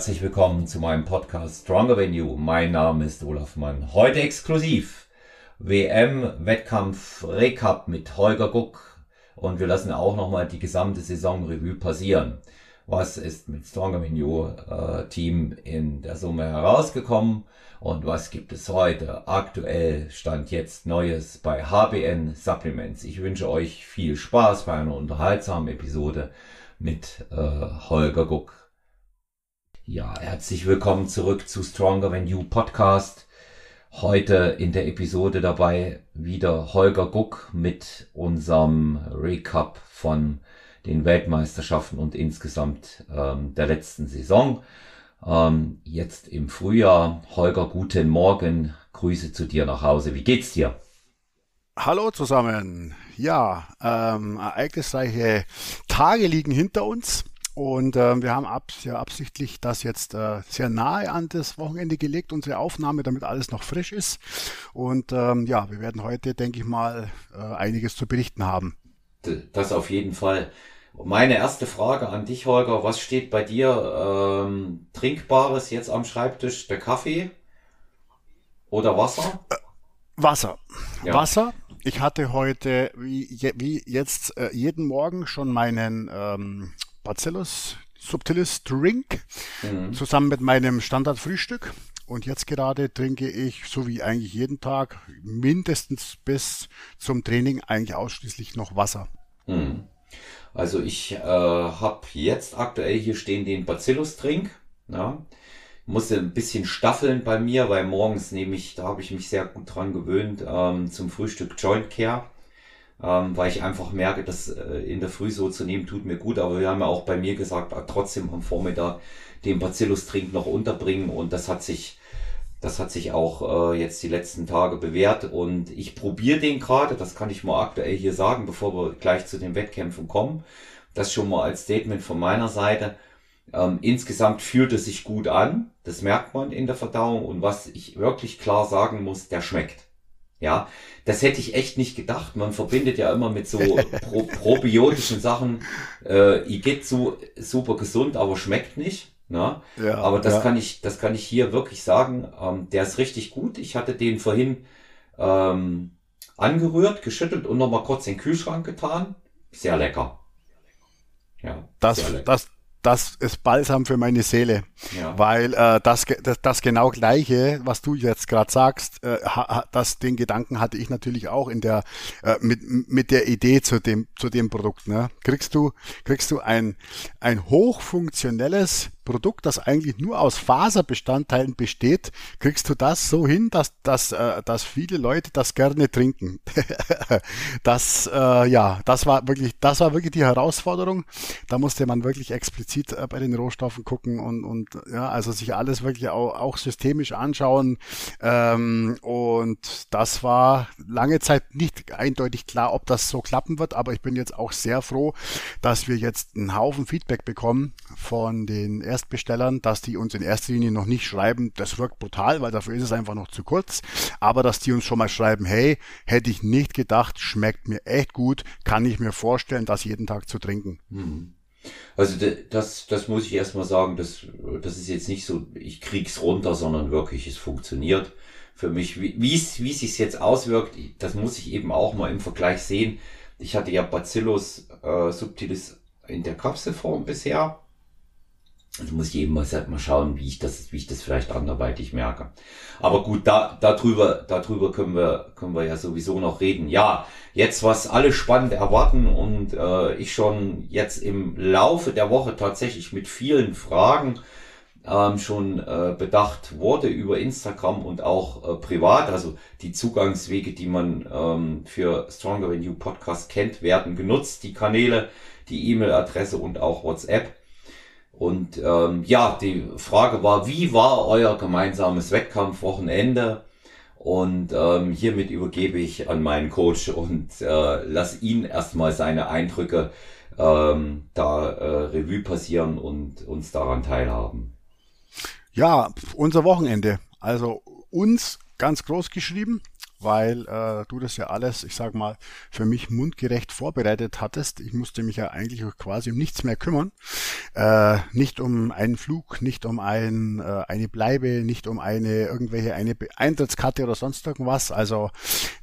herzlich willkommen zu meinem Podcast Stronger Than You. Mein Name ist Olaf Mann. Heute exklusiv WM-Wettkampf Recap mit Holger Guck und wir lassen auch nochmal die gesamte Saison Revue passieren. Was ist mit Stronger Than You äh, Team in der Summe herausgekommen und was gibt es heute aktuell Stand jetzt Neues bei HBN Supplements? Ich wünsche euch viel Spaß bei einer unterhaltsamen Episode mit äh, Holger Guck. Ja, herzlich willkommen zurück zu Stronger Than You Podcast. Heute in der Episode dabei wieder Holger Guck mit unserem Recap von den Weltmeisterschaften und insgesamt ähm, der letzten Saison. Ähm, jetzt im Frühjahr. Holger, guten Morgen. Grüße zu dir nach Hause. Wie geht's dir? Hallo zusammen. Ja, ähm, ereignisreiche Tage liegen hinter uns. Und äh, wir haben ab, ja, absichtlich das jetzt äh, sehr nahe an das Wochenende gelegt, unsere Aufnahme, damit alles noch frisch ist. Und ähm, ja, wir werden heute, denke ich mal, äh, einiges zu berichten haben. Das auf jeden Fall. Meine erste Frage an dich, Holger. Was steht bei dir ähm, Trinkbares jetzt am Schreibtisch? Der Kaffee oder Wasser? Äh, Wasser. Ja. Wasser. Ich hatte heute, wie, wie jetzt, äh, jeden Morgen schon meinen ähm, Bacillus subtilis Drink mhm. zusammen mit meinem Standardfrühstück. Und jetzt gerade trinke ich, so wie eigentlich jeden Tag, mindestens bis zum Training eigentlich ausschließlich noch Wasser. Mhm. Also ich äh, habe jetzt aktuell hier stehen den Bacillus-Trink. Ja. Musste ein bisschen staffeln bei mir, weil morgens nehme ich, da habe ich mich sehr gut dran gewöhnt, ähm, zum Frühstück Joint Care ähm, weil ich einfach merke, dass äh, in der Früh so zu nehmen tut mir gut. Aber wir haben ja auch bei mir gesagt, äh, trotzdem am Vormittag den Bacillus-Trink noch unterbringen und das hat sich das hat sich auch äh, jetzt die letzten Tage bewährt und ich probiere den gerade, das kann ich mal aktuell hier sagen, bevor wir gleich zu den Wettkämpfen kommen. Das schon mal als Statement von meiner Seite. Ähm, insgesamt fühlt es sich gut an, das merkt man in der Verdauung und was ich wirklich klar sagen muss, der schmeckt. Ja, das hätte ich echt nicht gedacht. Man verbindet ja immer mit so pro probiotischen Sachen, äh, so super gesund, aber schmeckt nicht. Ne? Ja, aber das ja. kann ich, das kann ich hier wirklich sagen. Ähm, der ist richtig gut. Ich hatte den vorhin ähm, angerührt, geschüttelt und nochmal kurz in den Kühlschrank getan. Sehr lecker. Ja, das, lecker. das, das ist Balsam für meine Seele, ja. weil äh, das, das, das genau gleiche, was du jetzt gerade sagst, äh, ha, das den Gedanken hatte ich natürlich auch in der äh, mit mit der Idee zu dem zu dem Produkt. Ne? Kriegst du kriegst du ein ein hochfunktionelles Produkt, das eigentlich nur aus Faserbestandteilen besteht, kriegst du das so hin, dass, dass, äh, dass viele Leute das gerne trinken. das, äh, ja, das war wirklich, das war wirklich die Herausforderung. Da musste man wirklich explizit äh, bei den Rohstoffen gucken und, und ja, also sich alles wirklich auch, auch systemisch anschauen. Ähm, und das war lange Zeit nicht eindeutig klar, ob das so klappen wird, aber ich bin jetzt auch sehr froh, dass wir jetzt einen Haufen Feedback bekommen von den Erstbestellern, dass die uns in erster Linie noch nicht schreiben, das wirkt brutal, weil dafür ist es einfach noch zu kurz, aber dass die uns schon mal schreiben, hey, hätte ich nicht gedacht, schmeckt mir echt gut, kann ich mir vorstellen, das jeden Tag zu trinken. Mhm. Also das, das muss ich erstmal sagen, das, das ist jetzt nicht so, ich krieg's runter, sondern wirklich, es funktioniert für mich. Wie es wie sich jetzt auswirkt, das muss ich eben auch mal im Vergleich sehen. Ich hatte ja Bacillus äh, subtilis in der Kapselform bisher also muss ich eben mal, mal schauen, wie ich das, wie ich das vielleicht anderweitig merke. Aber gut, da, darüber, darüber können wir, können wir ja sowieso noch reden. Ja, jetzt was alle spannend erwarten und äh, ich schon jetzt im Laufe der Woche tatsächlich mit vielen Fragen ähm, schon äh, bedacht wurde über Instagram und auch äh, privat. Also die Zugangswege, die man ähm, für Stronger Than You Podcast kennt, werden genutzt. Die Kanäle, die E-Mail-Adresse und auch WhatsApp. Und ähm, ja, die Frage war, wie war euer gemeinsames Wettkampfwochenende? Und ähm, hiermit übergebe ich an meinen Coach und äh, lass ihn erstmal seine Eindrücke ähm, da äh, Revue passieren und uns daran teilhaben. Ja, unser Wochenende. Also uns ganz groß geschrieben. Weil äh, du das ja alles, ich sag mal, für mich mundgerecht vorbereitet hattest. Ich musste mich ja eigentlich quasi um nichts mehr kümmern. Äh, nicht um einen Flug, nicht um ein, äh, eine Bleibe, nicht um eine irgendwelche eine Eintrittskarte oder sonst irgendwas. Also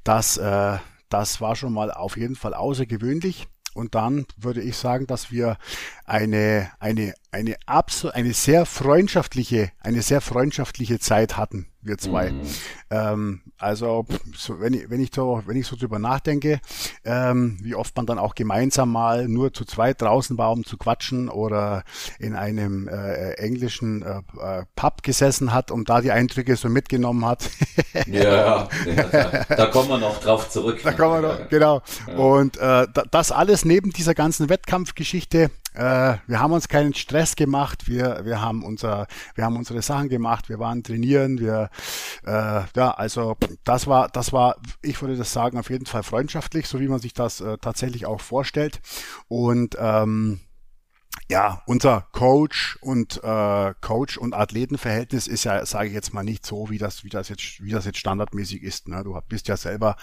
das, äh, das war schon mal auf jeden Fall außergewöhnlich. Und dann würde ich sagen, dass wir eine, eine, eine absolut, eine sehr freundschaftliche, eine sehr freundschaftliche Zeit hatten wir zwei. Mhm. Ähm, also so, wenn, ich, wenn, ich so, wenn ich so drüber nachdenke, ähm, wie oft man dann auch gemeinsam mal nur zu zweit draußen war, um zu quatschen oder in einem äh, englischen äh, äh Pub gesessen hat und da die Eindrücke so mitgenommen hat. ja, ja da, da, kommen wir noch drauf zurück. Da kommen wir noch, genau. Ja. Und äh, das alles neben dieser ganzen Wettkampfgeschichte äh, wir haben uns keinen Stress gemacht, wir, wir, haben unser, wir haben unsere Sachen gemacht, wir waren trainieren, wir, äh, ja, also das war, das war, ich würde das sagen, auf jeden Fall freundschaftlich, so wie man sich das äh, tatsächlich auch vorstellt. Und ähm, ja, unser Coach und äh, Coach und Athletenverhältnis ist ja, sage ich jetzt mal, nicht so, wie das, wie das jetzt, wie das jetzt standardmäßig ist. Ne? Du bist ja selber,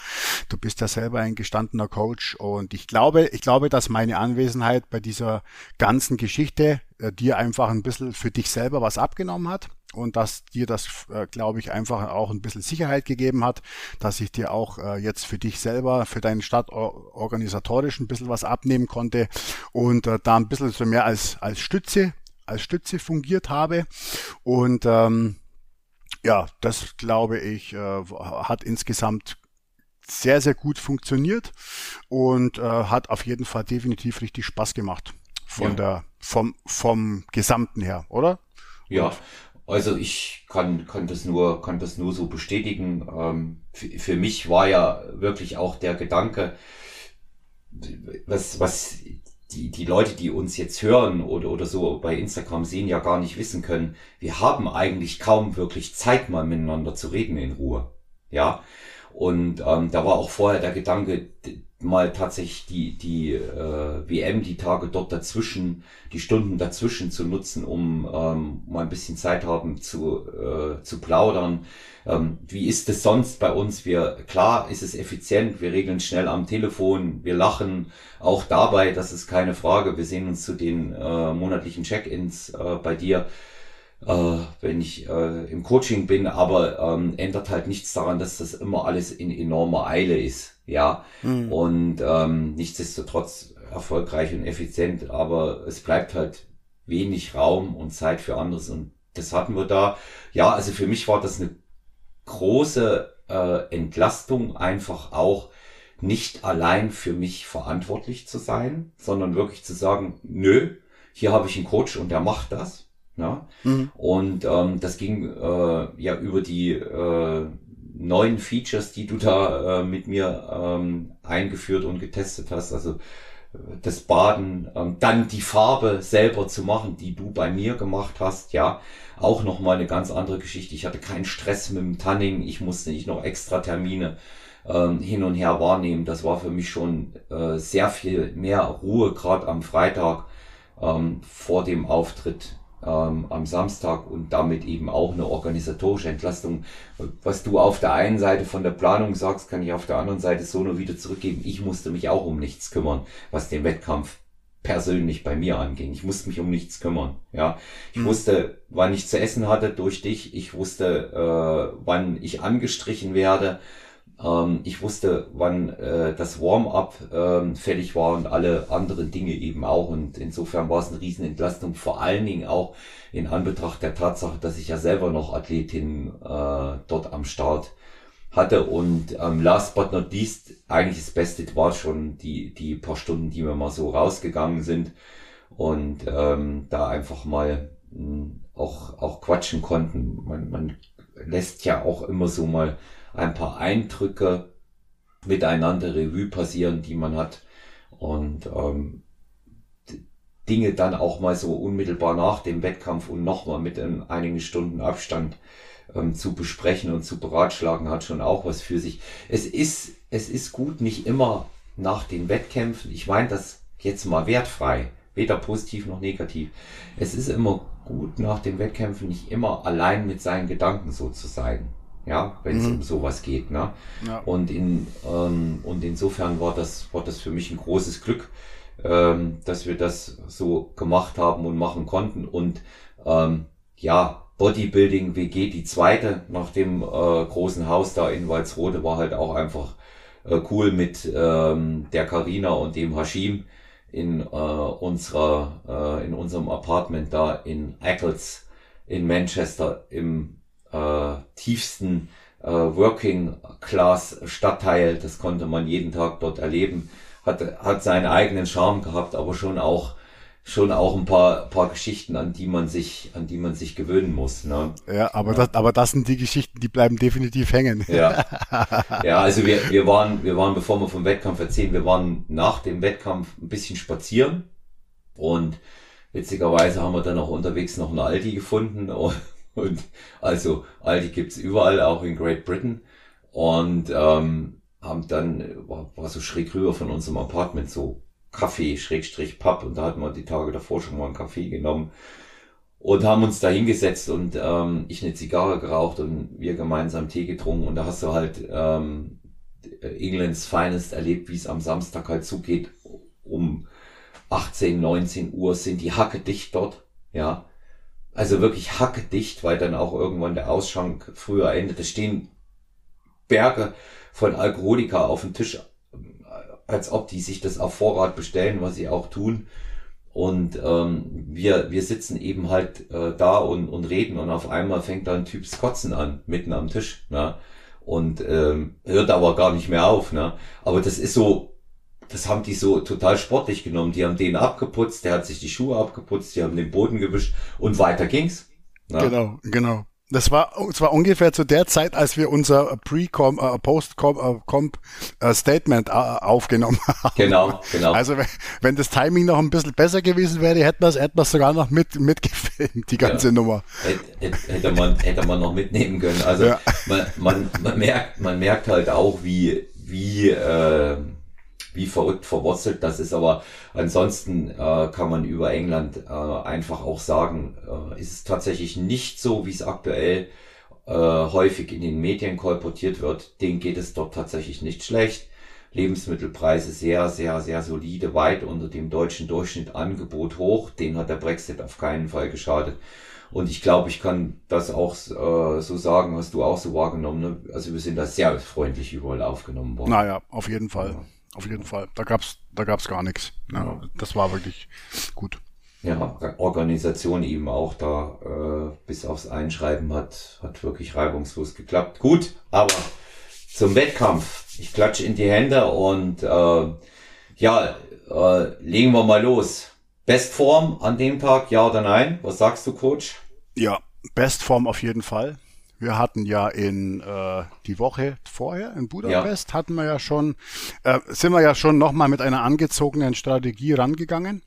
du bist ja selber ein gestandener Coach und ich glaube, ich glaube, dass meine Anwesenheit bei dieser ganzen Geschichte äh, dir einfach ein bisschen für dich selber was abgenommen hat und dass dir das, äh, glaube ich, einfach auch ein bisschen Sicherheit gegeben hat, dass ich dir auch äh, jetzt für dich selber, für deinen Stadt organisatorisch ein bisschen was abnehmen konnte und äh, da ein bisschen so mehr als, als Stütze, als Stütze fungiert habe. Und ähm, ja, das glaube ich, äh, hat insgesamt sehr, sehr gut funktioniert und äh, hat auf jeden Fall definitiv richtig Spaß gemacht von ja. der vom vom Gesamten her, oder? Ja, also ich kann, kann das nur, kann das nur so bestätigen. Ähm, für, für mich war ja wirklich auch der Gedanke, was, was die, die Leute, die uns jetzt hören oder, oder so bei Instagram sehen, ja gar nicht wissen können. Wir haben eigentlich kaum wirklich Zeit, mal miteinander zu reden in Ruhe. Ja. Und ähm, da war auch vorher der Gedanke, mal tatsächlich die, die äh, WM, die Tage dort dazwischen, die Stunden dazwischen zu nutzen, um ähm, mal ein bisschen Zeit haben zu, äh, zu plaudern. Ähm, wie ist es sonst bei uns? Wir, klar ist es effizient, wir regeln schnell am Telefon, wir lachen auch dabei, das ist keine Frage. Wir sehen uns zu den äh, monatlichen Check-ins äh, bei dir äh, wenn ich äh, im Coaching bin, aber ähm, ändert halt nichts daran, dass das immer alles in enormer Eile ist ja. Mhm. Und ähm, nichtsdestotrotz erfolgreich und effizient, aber es bleibt halt wenig Raum und Zeit für anderes und das hatten wir da. Ja, also für mich war das eine große äh, Entlastung, einfach auch nicht allein für mich verantwortlich zu sein, sondern wirklich zu sagen, nö, hier habe ich einen Coach und der macht das. Ja? Mhm. Und ähm, das ging äh, ja über die äh, neuen Features, die du da äh, mit mir ähm, eingeführt und getestet hast. Also äh, das Baden, ähm, dann die Farbe selber zu machen, die du bei mir gemacht hast, ja, auch nochmal eine ganz andere Geschichte. Ich hatte keinen Stress mit dem Tanning, ich musste nicht noch extra Termine ähm, hin und her wahrnehmen. Das war für mich schon äh, sehr viel mehr Ruhe, gerade am Freitag ähm, vor dem Auftritt ähm, am Samstag und damit eben auch eine organisatorische Entlastung. Was du auf der einen Seite von der Planung sagst, kann ich auf der anderen Seite so nur wieder zurückgeben. Ich musste mich auch um nichts kümmern, was den Wettkampf persönlich bei mir anging. Ich musste mich um nichts kümmern. Ja, ich mhm. wusste, wann ich zu essen hatte durch dich. Ich wusste, äh, wann ich angestrichen werde. Ähm, ich wusste, wann äh, das Warm-up ähm, fertig war und alle anderen Dinge eben auch. Und insofern war es eine Riesenentlastung, vor allen Dingen auch in Anbetracht der Tatsache, dass ich ja selber noch Athletin äh, dort am Start hatte. Und ähm, last but not least, eigentlich das Beste war schon die, die paar Stunden, die wir mal so rausgegangen sind und ähm, da einfach mal mh, hm, auch, auch quatschen konnten. Man, man lässt ja auch immer so mal ein paar Eindrücke miteinander Revue passieren, die man hat und ähm, Dinge dann auch mal so unmittelbar nach dem Wettkampf und nochmal mit in einigen Stunden Abstand ähm, zu besprechen und zu beratschlagen, hat schon auch was für sich. Es ist, es ist gut, nicht immer nach den Wettkämpfen, ich meine das jetzt mal wertfrei, weder positiv noch negativ. Es ist immer gut, nach den Wettkämpfen nicht immer allein mit seinen Gedanken so zu sein. Ja, wenn es mhm. um sowas geht. Ne? Ja. Und, in, ähm, und insofern war das, war das für mich ein großes Glück, ähm, dass wir das so gemacht haben und machen konnten. Und ähm, ja, Bodybuilding WG, die zweite nach dem äh, großen Haus da in Walsrode, war halt auch einfach äh, cool mit ähm, der Karina und dem Hashim in äh, unserer äh, in unserem Apartment da in Eccles in Manchester im äh, tiefsten äh, Working Class Stadtteil. Das konnte man jeden Tag dort erleben. Hat hat seinen eigenen Charme gehabt, aber schon auch schon auch ein paar, paar Geschichten, an die man sich, an die man sich gewöhnen muss. Ne? Ja, aber ja. das, aber das sind die Geschichten, die bleiben definitiv hängen. Ja, ja also wir, wir waren, wir waren, bevor wir vom Wettkampf erzählen, wir waren nach dem Wettkampf ein bisschen spazieren und witzigerweise haben wir dann auch unterwegs noch eine Aldi gefunden und, und also Aldi gibt's überall, auch in Great Britain und ähm, haben dann, war, war so schräg rüber von unserem Apartment so Kaffee, Schrägstrich Papp. Und da hatten wir die Tage davor schon mal einen Kaffee genommen und haben uns da hingesetzt und ähm, ich eine Zigarre geraucht und wir gemeinsam Tee getrunken. Und da hast du halt ähm, Englands Finest erlebt, wie es am Samstag halt zugeht. Um 18, 19 Uhr sind die Hacke dicht dort. Ja. Also wirklich hacke dicht, weil dann auch irgendwann der Ausschank früher endet. Es stehen Berge von Alkoholiker auf dem Tisch als ob die sich das auf Vorrat bestellen, was sie auch tun. Und ähm, wir, wir sitzen eben halt äh, da und, und reden und auf einmal fängt da ein Typ Skotzen an, mitten am Tisch. Ne? Und ähm, hört aber gar nicht mehr auf. Ne? Aber das ist so, das haben die so total sportlich genommen. Die haben den abgeputzt, der hat sich die Schuhe abgeputzt, die haben den Boden gewischt und weiter ging's. Ne? Genau, genau. Das war, das war ungefähr zu der Zeit, als wir unser Pre-Com, äh, Post-Comp äh, Statement äh, aufgenommen haben. Genau, genau. Also wenn, wenn das Timing noch ein bisschen besser gewesen wäre, hätten wir es hätten wir's sogar noch mit mitgefilmt, die ganze ja. Nummer. Hätte, hätte, man, hätte man noch mitnehmen können. Also ja. man, man, man merkt, man merkt halt auch, wie, wie, äh, wie verrückt verwurzelt das ist. Aber ansonsten äh, kann man über England äh, einfach auch sagen, äh, ist es tatsächlich nicht so, wie es aktuell äh, häufig in den Medien kolportiert wird. Denen geht es dort tatsächlich nicht schlecht. Lebensmittelpreise sehr, sehr, sehr solide, weit unter dem deutschen Durchschnitt, Angebot hoch. Den hat der Brexit auf keinen Fall geschadet. Und ich glaube, ich kann das auch äh, so sagen, hast du auch so wahrgenommen. Ne? Also wir sind da sehr freundlich überall aufgenommen worden. Naja, auf jeden Fall. Ja auf jeden Fall. Da gab's, da gab's gar nichts. Ja, Das war wirklich gut. Ja, Organisation eben auch da äh, bis aufs Einschreiben hat, hat wirklich reibungslos geklappt. Gut, aber zum Wettkampf. Ich klatsche in die Hände und äh, ja, äh, legen wir mal los. Bestform an dem Tag, ja oder nein? Was sagst du, Coach? Ja, Bestform auf jeden Fall. Wir hatten ja in äh, die Woche vorher in Budapest ja. hatten wir ja schon, äh, sind wir ja schon nochmal mit einer angezogenen Strategie rangegangen.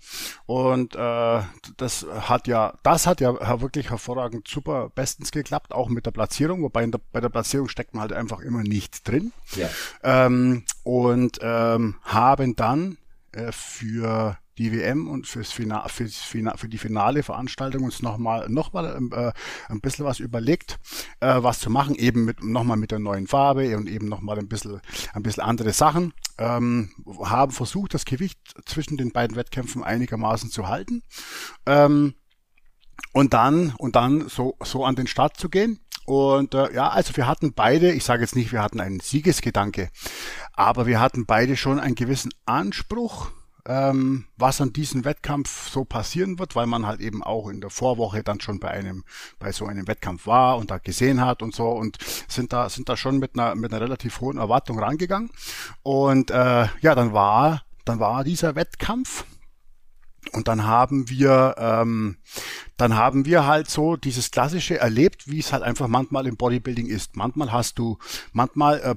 Und äh, das hat ja, das hat ja wirklich hervorragend super bestens geklappt, auch mit der Platzierung, wobei der, bei der Platzierung steckt man halt einfach immer nicht drin. Ja. Ähm, und ähm, haben dann äh, für die WM und fürs Final, fürs Final, für die finale Veranstaltung uns nochmal noch mal, äh, ein bisschen was überlegt, äh, was zu machen, eben mit nochmal mit der neuen Farbe und eben nochmal ein bisschen, ein bisschen andere Sachen. Ähm, haben versucht, das Gewicht zwischen den beiden Wettkämpfen einigermaßen zu halten. Ähm, und dann, und dann so, so an den Start zu gehen. Und äh, ja, also wir hatten beide, ich sage jetzt nicht, wir hatten einen Siegesgedanke, aber wir hatten beide schon einen gewissen Anspruch ähm, was an diesem Wettkampf so passieren wird, weil man halt eben auch in der Vorwoche dann schon bei einem, bei so einem Wettkampf war und da gesehen hat und so und sind da, sind da schon mit einer, mit einer relativ hohen Erwartung rangegangen. Und äh, ja, dann war, dann war dieser Wettkampf. Und dann haben wir, ähm, dann haben wir halt so dieses klassische erlebt, wie es halt einfach manchmal im Bodybuilding ist. Manchmal hast du, manchmal äh,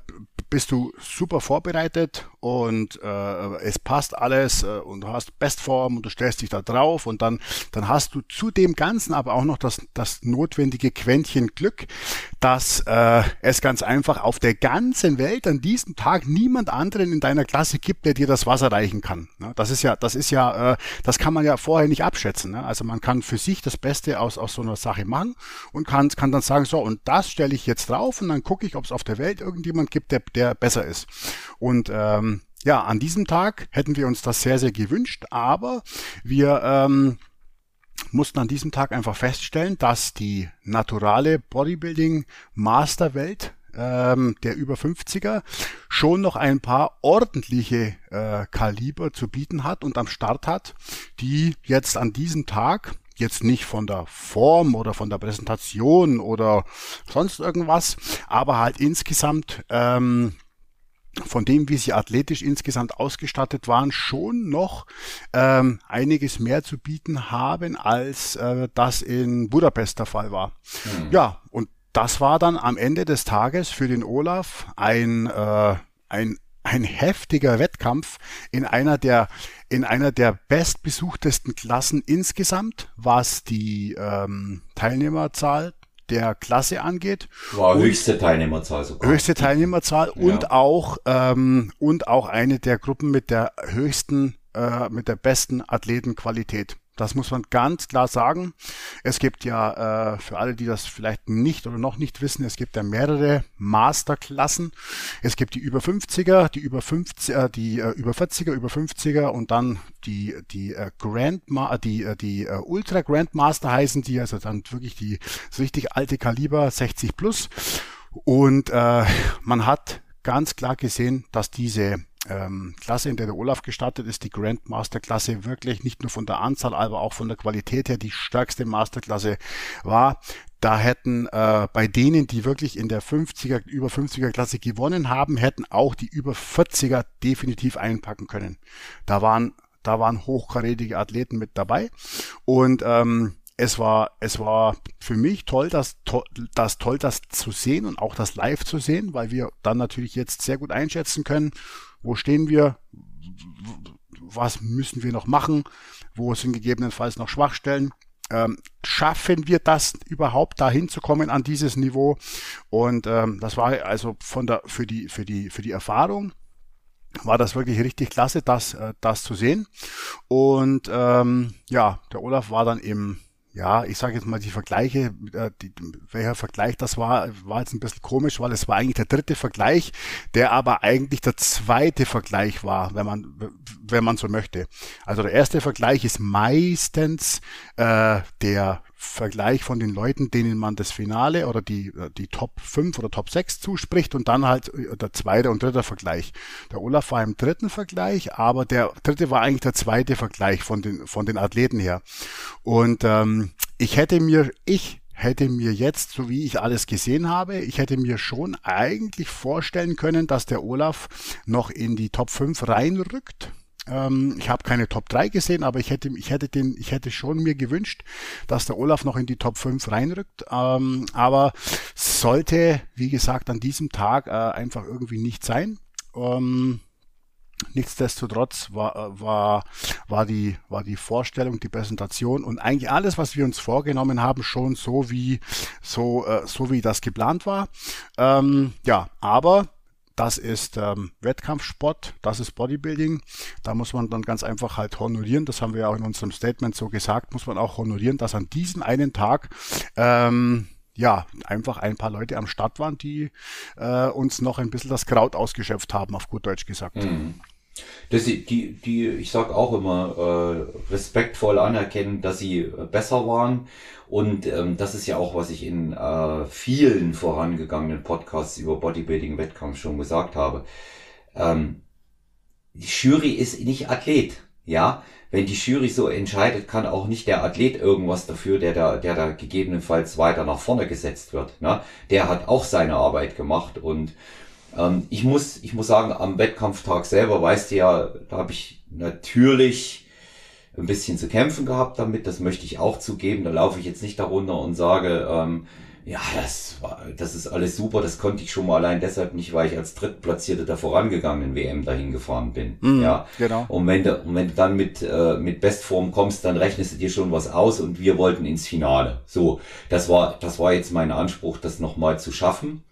bist du super vorbereitet und äh, es passt alles äh, und du hast Bestform und du stellst dich da drauf und dann, dann hast du zu dem Ganzen aber auch noch das, das notwendige Quäntchen Glück, dass äh, es ganz einfach auf der ganzen Welt an diesem Tag niemand anderen in deiner Klasse gibt, der dir das Wasser reichen kann. Ne? Das ist ja, das ist ja, äh, das kann man ja vorher nicht abschätzen. Ne? Also man kann für sich das Beste aus, aus so einer Sache machen und kann, kann dann sagen, so, und das stelle ich jetzt drauf und dann gucke ich, ob es auf der Welt irgendjemand gibt, der, der besser ist. Und ähm, ja, an diesem Tag hätten wir uns das sehr, sehr gewünscht, aber wir ähm, mussten an diesem Tag einfach feststellen, dass die naturale Bodybuilding Masterwelt ähm, der über 50er schon noch ein paar ordentliche äh, Kaliber zu bieten hat und am Start hat, die jetzt an diesem Tag jetzt nicht von der Form oder von der Präsentation oder sonst irgendwas, aber halt insgesamt ähm, von dem, wie sie athletisch insgesamt ausgestattet waren, schon noch ähm, einiges mehr zu bieten haben, als äh, das in Budapest der Fall war. Mhm. Ja, und das war dann am Ende des Tages für den Olaf ein, äh, ein, ein heftiger Wettkampf in einer der in einer der bestbesuchtesten Klassen insgesamt, was die ähm, Teilnehmerzahl der Klasse angeht. War höchste Teilnehmerzahl sogar. Höchste Teilnehmerzahl ja. und auch ähm, und auch eine der Gruppen mit der höchsten, äh, mit der besten Athletenqualität. Das muss man ganz klar sagen. Es gibt ja, äh, für alle, die das vielleicht nicht oder noch nicht wissen, es gibt ja mehrere Masterklassen. Es gibt die über 50er, die über 50, äh, die äh, über 40er, über 50er und dann die, die äh, Grandma, die, äh, die äh, Ultra Grandmaster heißen die, also dann wirklich die so richtig alte Kaliber 60 plus. Und äh, man hat ganz klar gesehen, dass diese ähm, Klasse, in der der Olaf gestartet ist, die Grandmaster-Klasse, wirklich nicht nur von der Anzahl, aber auch von der Qualität her die stärkste Masterklasse war. Da hätten äh, bei denen, die wirklich in der 50er, über 50er Klasse gewonnen haben, hätten auch die über 40er definitiv einpacken können. Da waren, da waren hochkarätige Athleten mit dabei und ähm, es war, es war für mich toll, das, das toll, das zu sehen und auch das live zu sehen, weil wir dann natürlich jetzt sehr gut einschätzen können, wo stehen wir, was müssen wir noch machen, wo sind gegebenenfalls noch Schwachstellen. Ähm, schaffen wir das überhaupt dahin zu kommen an dieses Niveau? Und ähm, das war also von der für die für die für die Erfahrung war das wirklich richtig klasse, das äh, das zu sehen. Und ähm, ja, der Olaf war dann im ja, ich sage jetzt mal die Vergleiche, äh, die, welcher Vergleich das war, war jetzt ein bisschen komisch, weil es war eigentlich der dritte Vergleich, der aber eigentlich der zweite Vergleich war, wenn man, wenn man so möchte. Also der erste Vergleich ist meistens äh, der Vergleich von den Leuten, denen man das Finale oder die, äh, die Top 5 oder Top 6 zuspricht und dann halt äh, der zweite und dritte Vergleich. Der Olaf war im dritten Vergleich, aber der dritte war eigentlich der zweite Vergleich von den, von den Athleten her. Und ähm, ich hätte mir, ich hätte mir jetzt, so wie ich alles gesehen habe, ich hätte mir schon eigentlich vorstellen können, dass der Olaf noch in die Top 5 reinrückt ähm, ich habe keine Top 3 gesehen, aber ich hätte, ich hätte den, ich hätte schon mir gewünscht, dass der Olaf noch in die Top 5 reinrückt. Ähm, aber sollte, wie gesagt, an diesem Tag äh, einfach irgendwie nicht sein. Ähm, Nichtsdestotrotz war, äh, war, war, die, war die Vorstellung, die Präsentation und eigentlich alles, was wir uns vorgenommen haben, schon so wie, so, äh, so wie das geplant war. Ähm, ja, aber das ist ähm, Wettkampfsport, das ist Bodybuilding. Da muss man dann ganz einfach halt honorieren. Das haben wir auch in unserem Statement so gesagt. Muss man auch honorieren, dass an diesem einen Tag ähm, ja einfach ein paar Leute am Start waren, die äh, uns noch ein bisschen das Kraut ausgeschöpft haben, auf gut Deutsch gesagt. Mhm. Das, die, die, ich sag auch immer, äh, respektvoll anerkennen, dass sie äh, besser waren. Und ähm, das ist ja auch, was ich in äh, vielen vorangegangenen Podcasts über Bodybuilding-Wettkampf schon gesagt habe. Ähm, die Jury ist nicht Athlet, ja. Wenn die Jury so entscheidet, kann auch nicht der Athlet irgendwas dafür, der da, der da gegebenenfalls weiter nach vorne gesetzt wird. Ne? Der hat auch seine Arbeit gemacht und ähm, ich, muss, ich muss sagen, am Wettkampftag selber, weißt du ja, da habe ich natürlich ein bisschen zu kämpfen gehabt damit, das möchte ich auch zugeben. Da laufe ich jetzt nicht darunter und sage, ähm, Ja, das war, das ist alles super. Das konnte ich schon mal allein deshalb nicht, weil ich als Drittplatzierte der vorangegangenen WM dahin gefahren bin. Mhm, ja, genau. Und wenn du, und wenn du dann mit, äh, mit Bestform kommst, dann rechnest du dir schon was aus und wir wollten ins Finale. So, das war, das war jetzt mein Anspruch, das nochmal zu schaffen.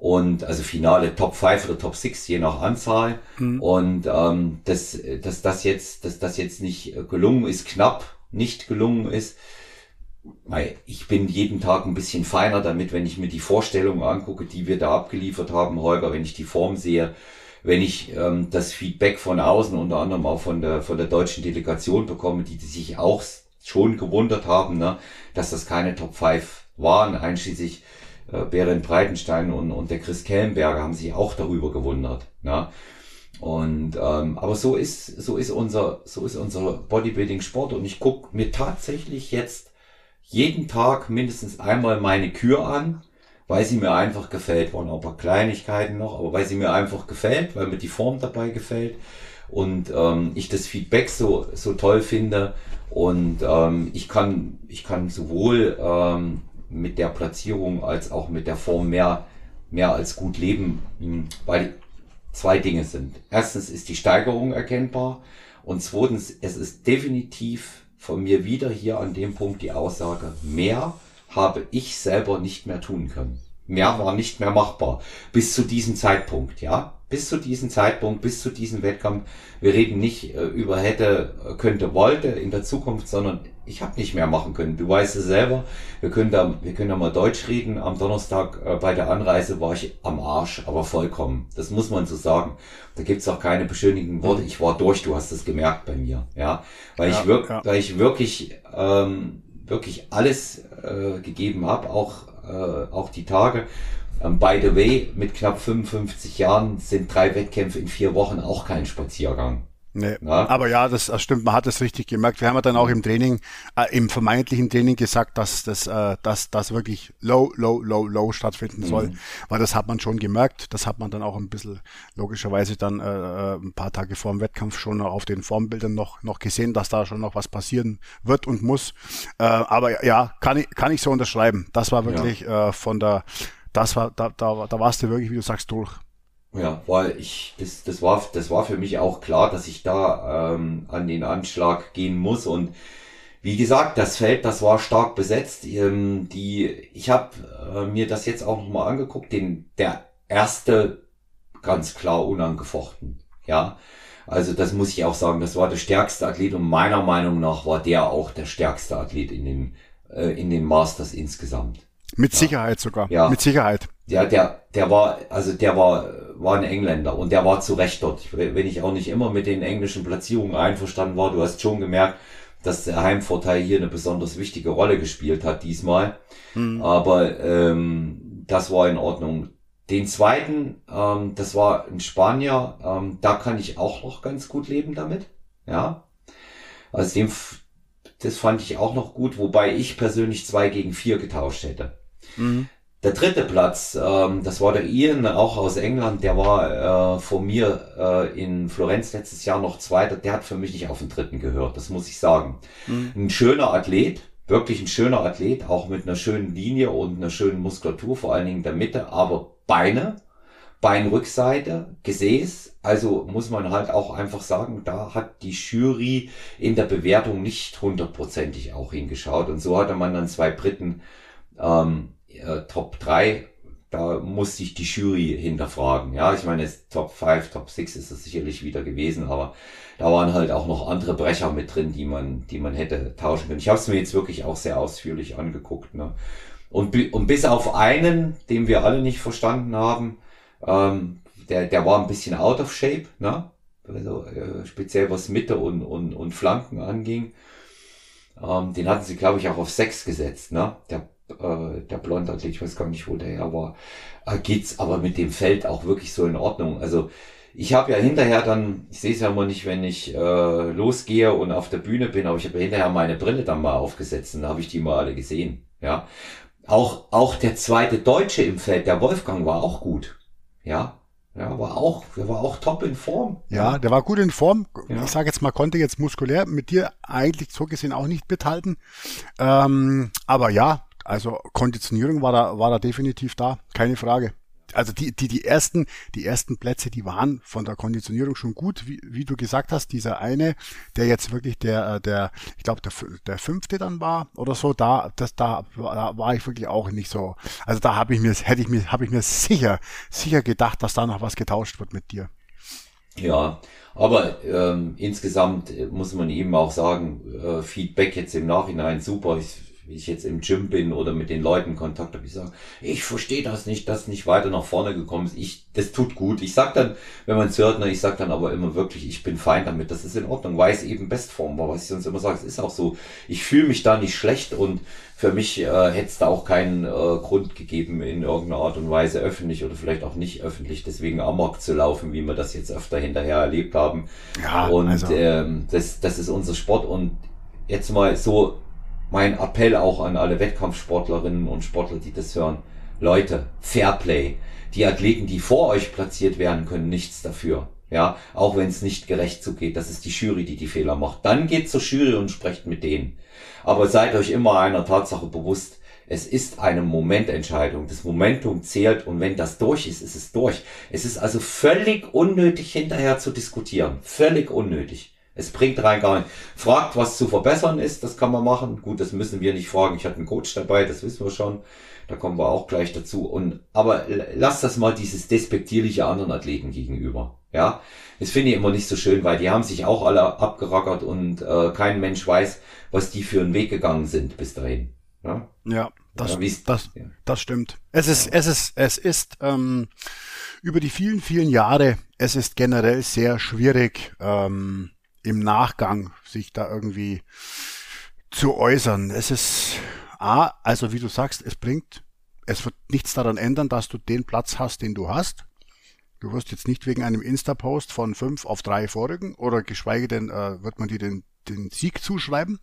Und also Finale Top 5 oder Top 6, je nach Anzahl. Mhm. Und ähm, dass, dass das jetzt, dass das jetzt nicht gelungen ist, knapp nicht gelungen ist, weil ich bin jeden Tag ein bisschen feiner damit, wenn ich mir die Vorstellungen angucke, die wir da abgeliefert haben, Holger, wenn ich die Form sehe, wenn ich ähm, das Feedback von außen, unter anderem auch von der, von der deutschen Delegation bekomme, die, die sich auch schon gewundert haben, ne, dass das keine Top 5 waren, einschließlich äh, Berend Breitenstein und, und der Chris Kellenberger haben sich auch darüber gewundert. Ne? Und ähm, aber so ist so ist unser so ist unser Bodybuilding Sport und ich gucke mir tatsächlich jetzt jeden Tag mindestens einmal meine Kür an, weil sie mir einfach gefällt. Waren auch paar Kleinigkeiten noch, aber weil sie mir einfach gefällt, weil mir die Form dabei gefällt und ähm, ich das Feedback so, so toll finde. Und ähm, ich kann, ich kann sowohl ähm, mit der Platzierung als auch mit der Form mehr, mehr als gut leben, hm, weil zwei Dinge sind. Erstens ist die Steigerung erkennbar und zweitens, es ist definitiv von mir wieder hier an dem Punkt die Aussage, mehr habe ich selber nicht mehr tun können. Mehr war nicht mehr machbar. Bis zu diesem Zeitpunkt, ja. Bis zu diesem Zeitpunkt, bis zu diesem Wettkampf. Wir reden nicht äh, über hätte, könnte, wollte in der Zukunft, sondern ich habe nicht mehr machen können. Du weißt es selber. Wir können da, wir können da mal Deutsch reden. Am Donnerstag äh, bei der Anreise war ich am Arsch, aber vollkommen. Das muss man so sagen. Da gibt's auch keine beschönigenden Worte. Ich war durch. Du hast es gemerkt bei mir, ja, weil ja, ich wirklich, ja. weil ich wirklich, ähm, wirklich alles äh, gegeben habe, auch äh, auch die Tage. Ähm, by the way, mit knapp 55 Jahren sind drei Wettkämpfe in vier Wochen auch kein Spaziergang. Nee. Ja. Aber ja, das, das stimmt, man hat es richtig gemerkt. Wir haben ja dann auch im Training, äh, im vermeintlichen Training gesagt, dass das, äh, dass das wirklich low, low, low, low stattfinden soll. Mhm. Weil das hat man schon gemerkt. Das hat man dann auch ein bisschen logischerweise dann äh, äh ein paar Tage vor dem Wettkampf schon auf den Formbildern noch, noch gesehen, dass da schon noch was passieren wird und muss. Äh, aber ja, kann ich, kann ich so unterschreiben. Das war wirklich ja. äh, von der, das war, da, da, da warst du wirklich, wie du sagst, durch. Ja, weil ich, das, das war, das war für mich auch klar, dass ich da ähm, an den Anschlag gehen muss und wie gesagt, das Feld, das war stark besetzt. Ähm, die, ich habe äh, mir das jetzt auch nochmal angeguckt. Den, der erste ganz klar unangefochten. Ja, also das muss ich auch sagen. Das war der stärkste Athlet und meiner Meinung nach war der auch der stärkste Athlet in dem äh, in den Masters insgesamt. Mit ja. Sicherheit sogar. Ja. Mit Sicherheit. Ja, der, der war, also der war, war ein Engländer und der war zu Recht dort. Wenn ich auch nicht immer mit den englischen Platzierungen einverstanden war, du hast schon gemerkt, dass der Heimvorteil hier eine besonders wichtige Rolle gespielt hat diesmal. Mhm. Aber ähm, das war in Ordnung. Den zweiten, ähm, das war ein Spanier, ähm, da kann ich auch noch ganz gut leben damit. Ja. Also dem, das fand ich auch noch gut, wobei ich persönlich zwei gegen vier getauscht hätte. Mhm. Der dritte Platz, ähm, das war der Ian, auch aus England, der war äh, vor mir äh, in Florenz letztes Jahr noch zweiter, der hat für mich nicht auf den dritten gehört, das muss ich sagen. Mhm. Ein schöner Athlet, wirklich ein schöner Athlet, auch mit einer schönen Linie und einer schönen Muskulatur, vor allen Dingen in der Mitte, aber Beine, Beinrückseite, Gesäß, also muss man halt auch einfach sagen, da hat die Jury in der Bewertung nicht hundertprozentig auch hingeschaut und so hatte man dann zwei Briten ähm, äh, Top 3, da muss sich die Jury hinterfragen. Ja, ich meine, Top 5, Top 6 ist es sicherlich wieder gewesen, aber da waren halt auch noch andere Brecher mit drin, die man, die man hätte tauschen können. Ich habe es mir jetzt wirklich auch sehr ausführlich angeguckt. Ne? Und, und bis auf einen, den wir alle nicht verstanden haben, ähm, der, der war ein bisschen out of shape, ne? also äh, speziell was Mitte und, und, und Flanken anging. Ähm, den hatten sie, glaube ich, auch auf 6 gesetzt. Ne? Der äh, der blonde Athlet, ich weiß gar nicht, wo der her war, äh, geht's aber mit dem Feld auch wirklich so in Ordnung. Also ich habe ja hinterher dann, ich sehe es ja immer nicht, wenn ich äh, losgehe und auf der Bühne bin, aber ich habe ja hinterher meine Brille dann mal aufgesetzt und habe ich die mal alle gesehen. Ja, auch auch der zweite Deutsche im Feld, der Wolfgang, war auch gut. Ja, ja, war auch, der war auch top in Form. Ja, der war gut in Form. Ja. Ich sage jetzt mal, konnte jetzt muskulär mit dir eigentlich so gesehen auch nicht mithalten. Ähm, aber ja, also Konditionierung war da, war da definitiv da, keine Frage also die, die, die ersten, die ersten Plätze, die waren von der Konditionierung schon gut, wie, wie du gesagt hast, dieser eine, der jetzt wirklich der, äh, der, ich glaube, der, der fünfte dann war oder so, da, das, da, da war ich wirklich auch nicht so. Also da habe ich mir, hätte ich mir, habe ich mir sicher, sicher gedacht, dass da noch was getauscht wird mit dir. Ja, aber ähm, insgesamt muss man eben auch sagen, äh, Feedback jetzt im Nachhinein super. Ich, wie ich jetzt im Gym bin oder mit den Leuten Kontakt habe, ich sage, ich verstehe das nicht, dass nicht weiter nach vorne gekommen ist. Ich, das tut gut. Ich sag dann, wenn man es hört, ne, ich sag dann aber immer wirklich, ich bin fein damit, das ist in Ordnung, weil es eben Bestform war, was ich sonst immer sage, es ist auch so. Ich fühle mich da nicht schlecht und für mich äh, hätte es da auch keinen äh, Grund gegeben, in irgendeiner Art und Weise öffentlich oder vielleicht auch nicht öffentlich deswegen Amok zu laufen, wie wir das jetzt öfter hinterher erlebt haben. Ja, und also. ähm, das, das ist unser Sport und jetzt mal so mein Appell auch an alle Wettkampfsportlerinnen und Sportler, die das hören. Leute, Fairplay. Die Athleten, die vor euch platziert werden, können nichts dafür. Ja, auch wenn es nicht gerecht zugeht. Das ist die Jury, die die Fehler macht. Dann geht zur Jury und sprecht mit denen. Aber seid euch immer einer Tatsache bewusst. Es ist eine Momententscheidung. Das Momentum zählt und wenn das durch ist, ist es durch. Es ist also völlig unnötig hinterher zu diskutieren. Völlig unnötig. Es bringt rein gar nicht. Fragt, was zu verbessern ist, das kann man machen. Gut, das müssen wir nicht fragen. Ich hatte einen Coach dabei, das wissen wir schon. Da kommen wir auch gleich dazu. Und, aber lass das mal dieses despektierliche anderen Athleten gegenüber. Ja, das finde ich immer nicht so schön, weil die haben sich auch alle abgerackert und äh, kein Mensch weiß, was die für einen Weg gegangen sind bis dahin. Ja, ja das, ja, das, ja. das stimmt. Es ist, es ist, es ist ähm, über die vielen, vielen Jahre, es ist generell sehr schwierig, ähm, im Nachgang sich da irgendwie zu äußern. Es ist A, also wie du sagst, es bringt, es wird nichts daran ändern, dass du den Platz hast, den du hast. Du wirst jetzt nicht wegen einem Insta-Post von fünf auf drei folgen oder geschweige denn äh, wird man dir den den Sieg zuschreiben.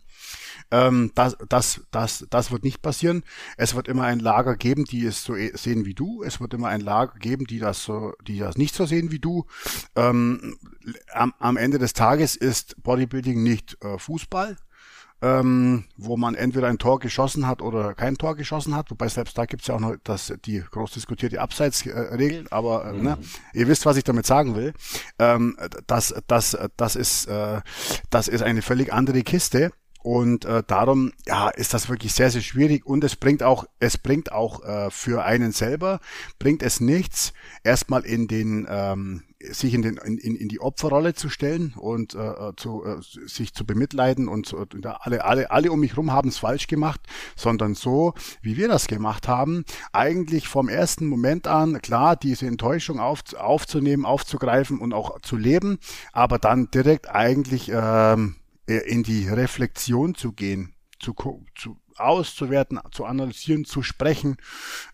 Ähm, das, das, das, das wird nicht passieren. Es wird immer ein Lager geben, die es so e-, sehen wie du. Es wird immer ein Lager geben, die das so, die das nicht so sehen wie du. Ähm, am, am Ende des Tages ist Bodybuilding nicht äh, Fußball ähm, wo man entweder ein Tor geschossen hat oder kein Tor geschossen hat, wobei selbst da gibt's ja auch noch das, die groß diskutierte Abseitsregel, aber äh, ne, mhm. ne, ihr wisst, was ich damit sagen will. Ähm, das, das, das, ist, äh, das ist eine völlig andere Kiste. Und äh, darum ja, ist das wirklich sehr, sehr schwierig. Und es bringt auch, es bringt auch äh, für einen selber, bringt es nichts, erstmal in den ähm, sich in, den, in, in die Opferrolle zu stellen und äh, äh zu, äh, sich zu bemitleiden und, und alle, alle, alle um mich rum haben es falsch gemacht, sondern so, wie wir das gemacht haben, eigentlich vom ersten Moment an, klar, diese Enttäuschung auf, aufzunehmen, aufzugreifen und auch zu leben, aber dann direkt eigentlich ähm, äh, in die Reflexion zu gehen, zu, zu auszuwerten, zu analysieren, zu sprechen,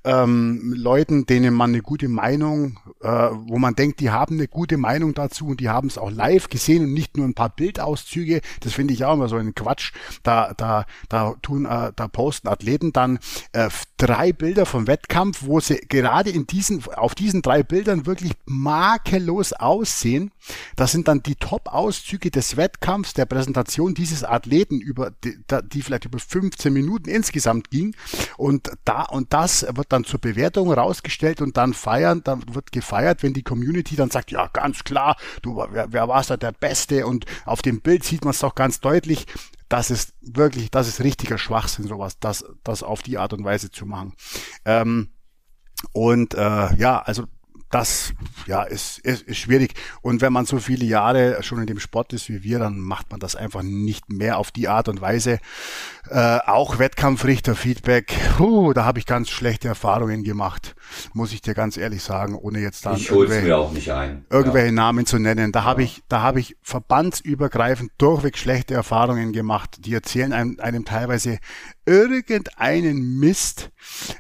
ähm, Leuten, denen man eine gute Meinung, äh, wo man denkt, die haben eine gute Meinung dazu und die haben es auch live gesehen und nicht nur ein paar Bildauszüge. Das finde ich auch immer so ein Quatsch. Da, da, da tun, äh, da posten Athleten dann äh, drei Bilder vom Wettkampf, wo sie gerade in diesen, auf diesen drei Bildern wirklich makellos aussehen. Das sind dann die Top-Auszüge des Wettkampfs, der Präsentation dieses Athleten über, die, die vielleicht über 15 Minuten Minuten insgesamt ging. Und da und das wird dann zur Bewertung rausgestellt und dann feiern, dann wird gefeiert, wenn die Community dann sagt, ja, ganz klar, du, wer, wer war da der Beste? Und auf dem Bild sieht man es doch ganz deutlich. Das ist wirklich, das ist richtiger Schwachsinn, sowas, das, das auf die Art und Weise zu machen. Ähm, und äh, ja, also das ja ist, ist, ist schwierig. Und wenn man so viele Jahre schon in dem Sport ist wie wir, dann macht man das einfach nicht mehr auf die Art und Weise. Äh, auch Wettkampfrichter-Feedback, da habe ich ganz schlechte Erfahrungen gemacht, muss ich dir ganz ehrlich sagen, ohne jetzt da irgendwelche, irgendwelche ja. Namen zu nennen. Da habe ich, da habe ich verbandsübergreifend durchweg schlechte Erfahrungen gemacht. Die erzählen einem, einem teilweise irgendeinen Mist,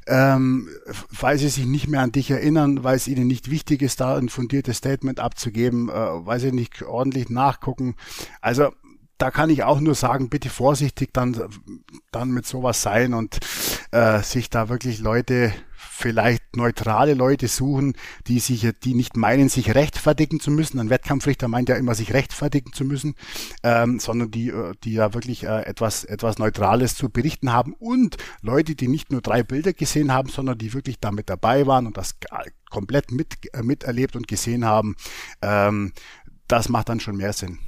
ähm, weil sie sich nicht mehr an dich erinnern, weil es ihnen nicht wichtig ist, da ein fundiertes Statement abzugeben, äh, weil sie nicht ordentlich nachgucken. Also da kann ich auch nur sagen, bitte vorsichtig dann, dann mit sowas sein und äh, sich da wirklich Leute vielleicht neutrale Leute suchen, die sich, die nicht meinen, sich rechtfertigen zu müssen. Ein Wettkampfrichter meint ja immer, sich rechtfertigen zu müssen, ähm, sondern die, äh, die ja wirklich äh, etwas, etwas Neutrales zu berichten haben und Leute, die nicht nur drei Bilder gesehen haben, sondern die wirklich damit dabei waren und das komplett mit, äh, miterlebt und gesehen haben, ähm, das macht dann schon mehr Sinn.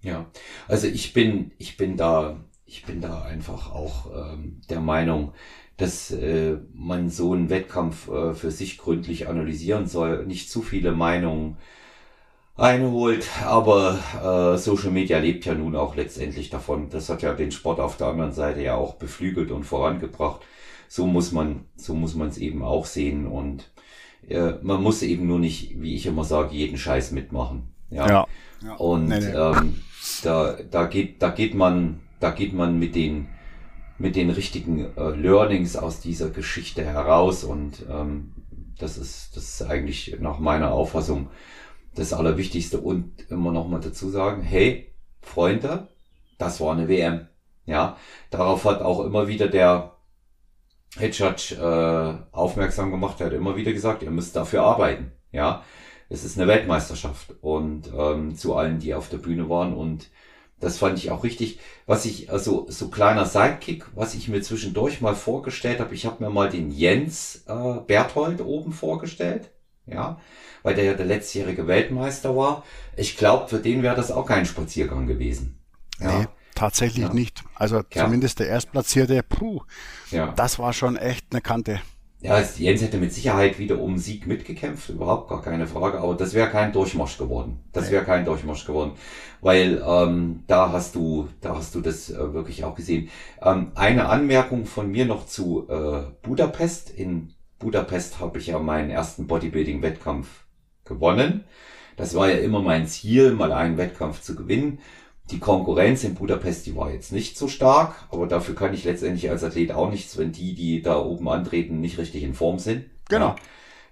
Ja, also ich bin, ich bin da, ich bin da einfach auch ähm, der Meinung, dass äh, man so einen Wettkampf äh, für sich gründlich analysieren soll, nicht zu viele Meinungen einholt, aber äh, Social Media lebt ja nun auch letztendlich davon. Das hat ja den Sport auf der anderen Seite ja auch beflügelt und vorangebracht. So muss man, so muss man es eben auch sehen und äh, man muss eben nur nicht, wie ich immer sage, jeden Scheiß mitmachen. Ja. ja. ja. Und nee, nee. Ähm, da, da geht, da geht man, da geht man mit den, mit den richtigen äh, Learnings aus dieser Geschichte heraus und ähm, das ist, das ist eigentlich nach meiner Auffassung das Allerwichtigste und immer noch mal dazu sagen, hey, Freunde, das war eine WM. Ja, darauf hat auch immer wieder der Judge äh, aufmerksam gemacht. Er hat immer wieder gesagt, ihr müsst dafür arbeiten. Ja, es ist eine Weltmeisterschaft und ähm, zu allen, die auf der Bühne waren und das fand ich auch richtig. Was ich, also so kleiner Sidekick, was ich mir zwischendurch mal vorgestellt habe, ich habe mir mal den Jens äh, Berthold oben vorgestellt, ja, weil der ja der letztjährige Weltmeister war. Ich glaube, für den wäre das auch kein Spaziergang gewesen. Ja. Nee, tatsächlich ja. nicht. Also ja. zumindest der Erstplatzierte, puh, ja. das war schon echt eine Kante. Ja, Jens hätte mit Sicherheit wieder um Sieg mitgekämpft, überhaupt gar keine Frage, aber das wäre kein Durchmarsch geworden. Das wäre kein Durchmarsch geworden, weil ähm, da hast du, da hast du das äh, wirklich auch gesehen. Ähm, eine Anmerkung von mir noch zu äh, Budapest. In Budapest habe ich ja meinen ersten Bodybuilding-Wettkampf gewonnen. Das war ja immer mein Ziel, mal einen Wettkampf zu gewinnen. Die Konkurrenz in Budapest, die war jetzt nicht so stark, aber dafür kann ich letztendlich als Athlet auch nichts, wenn die, die da oben antreten, nicht richtig in Form sind. Genau.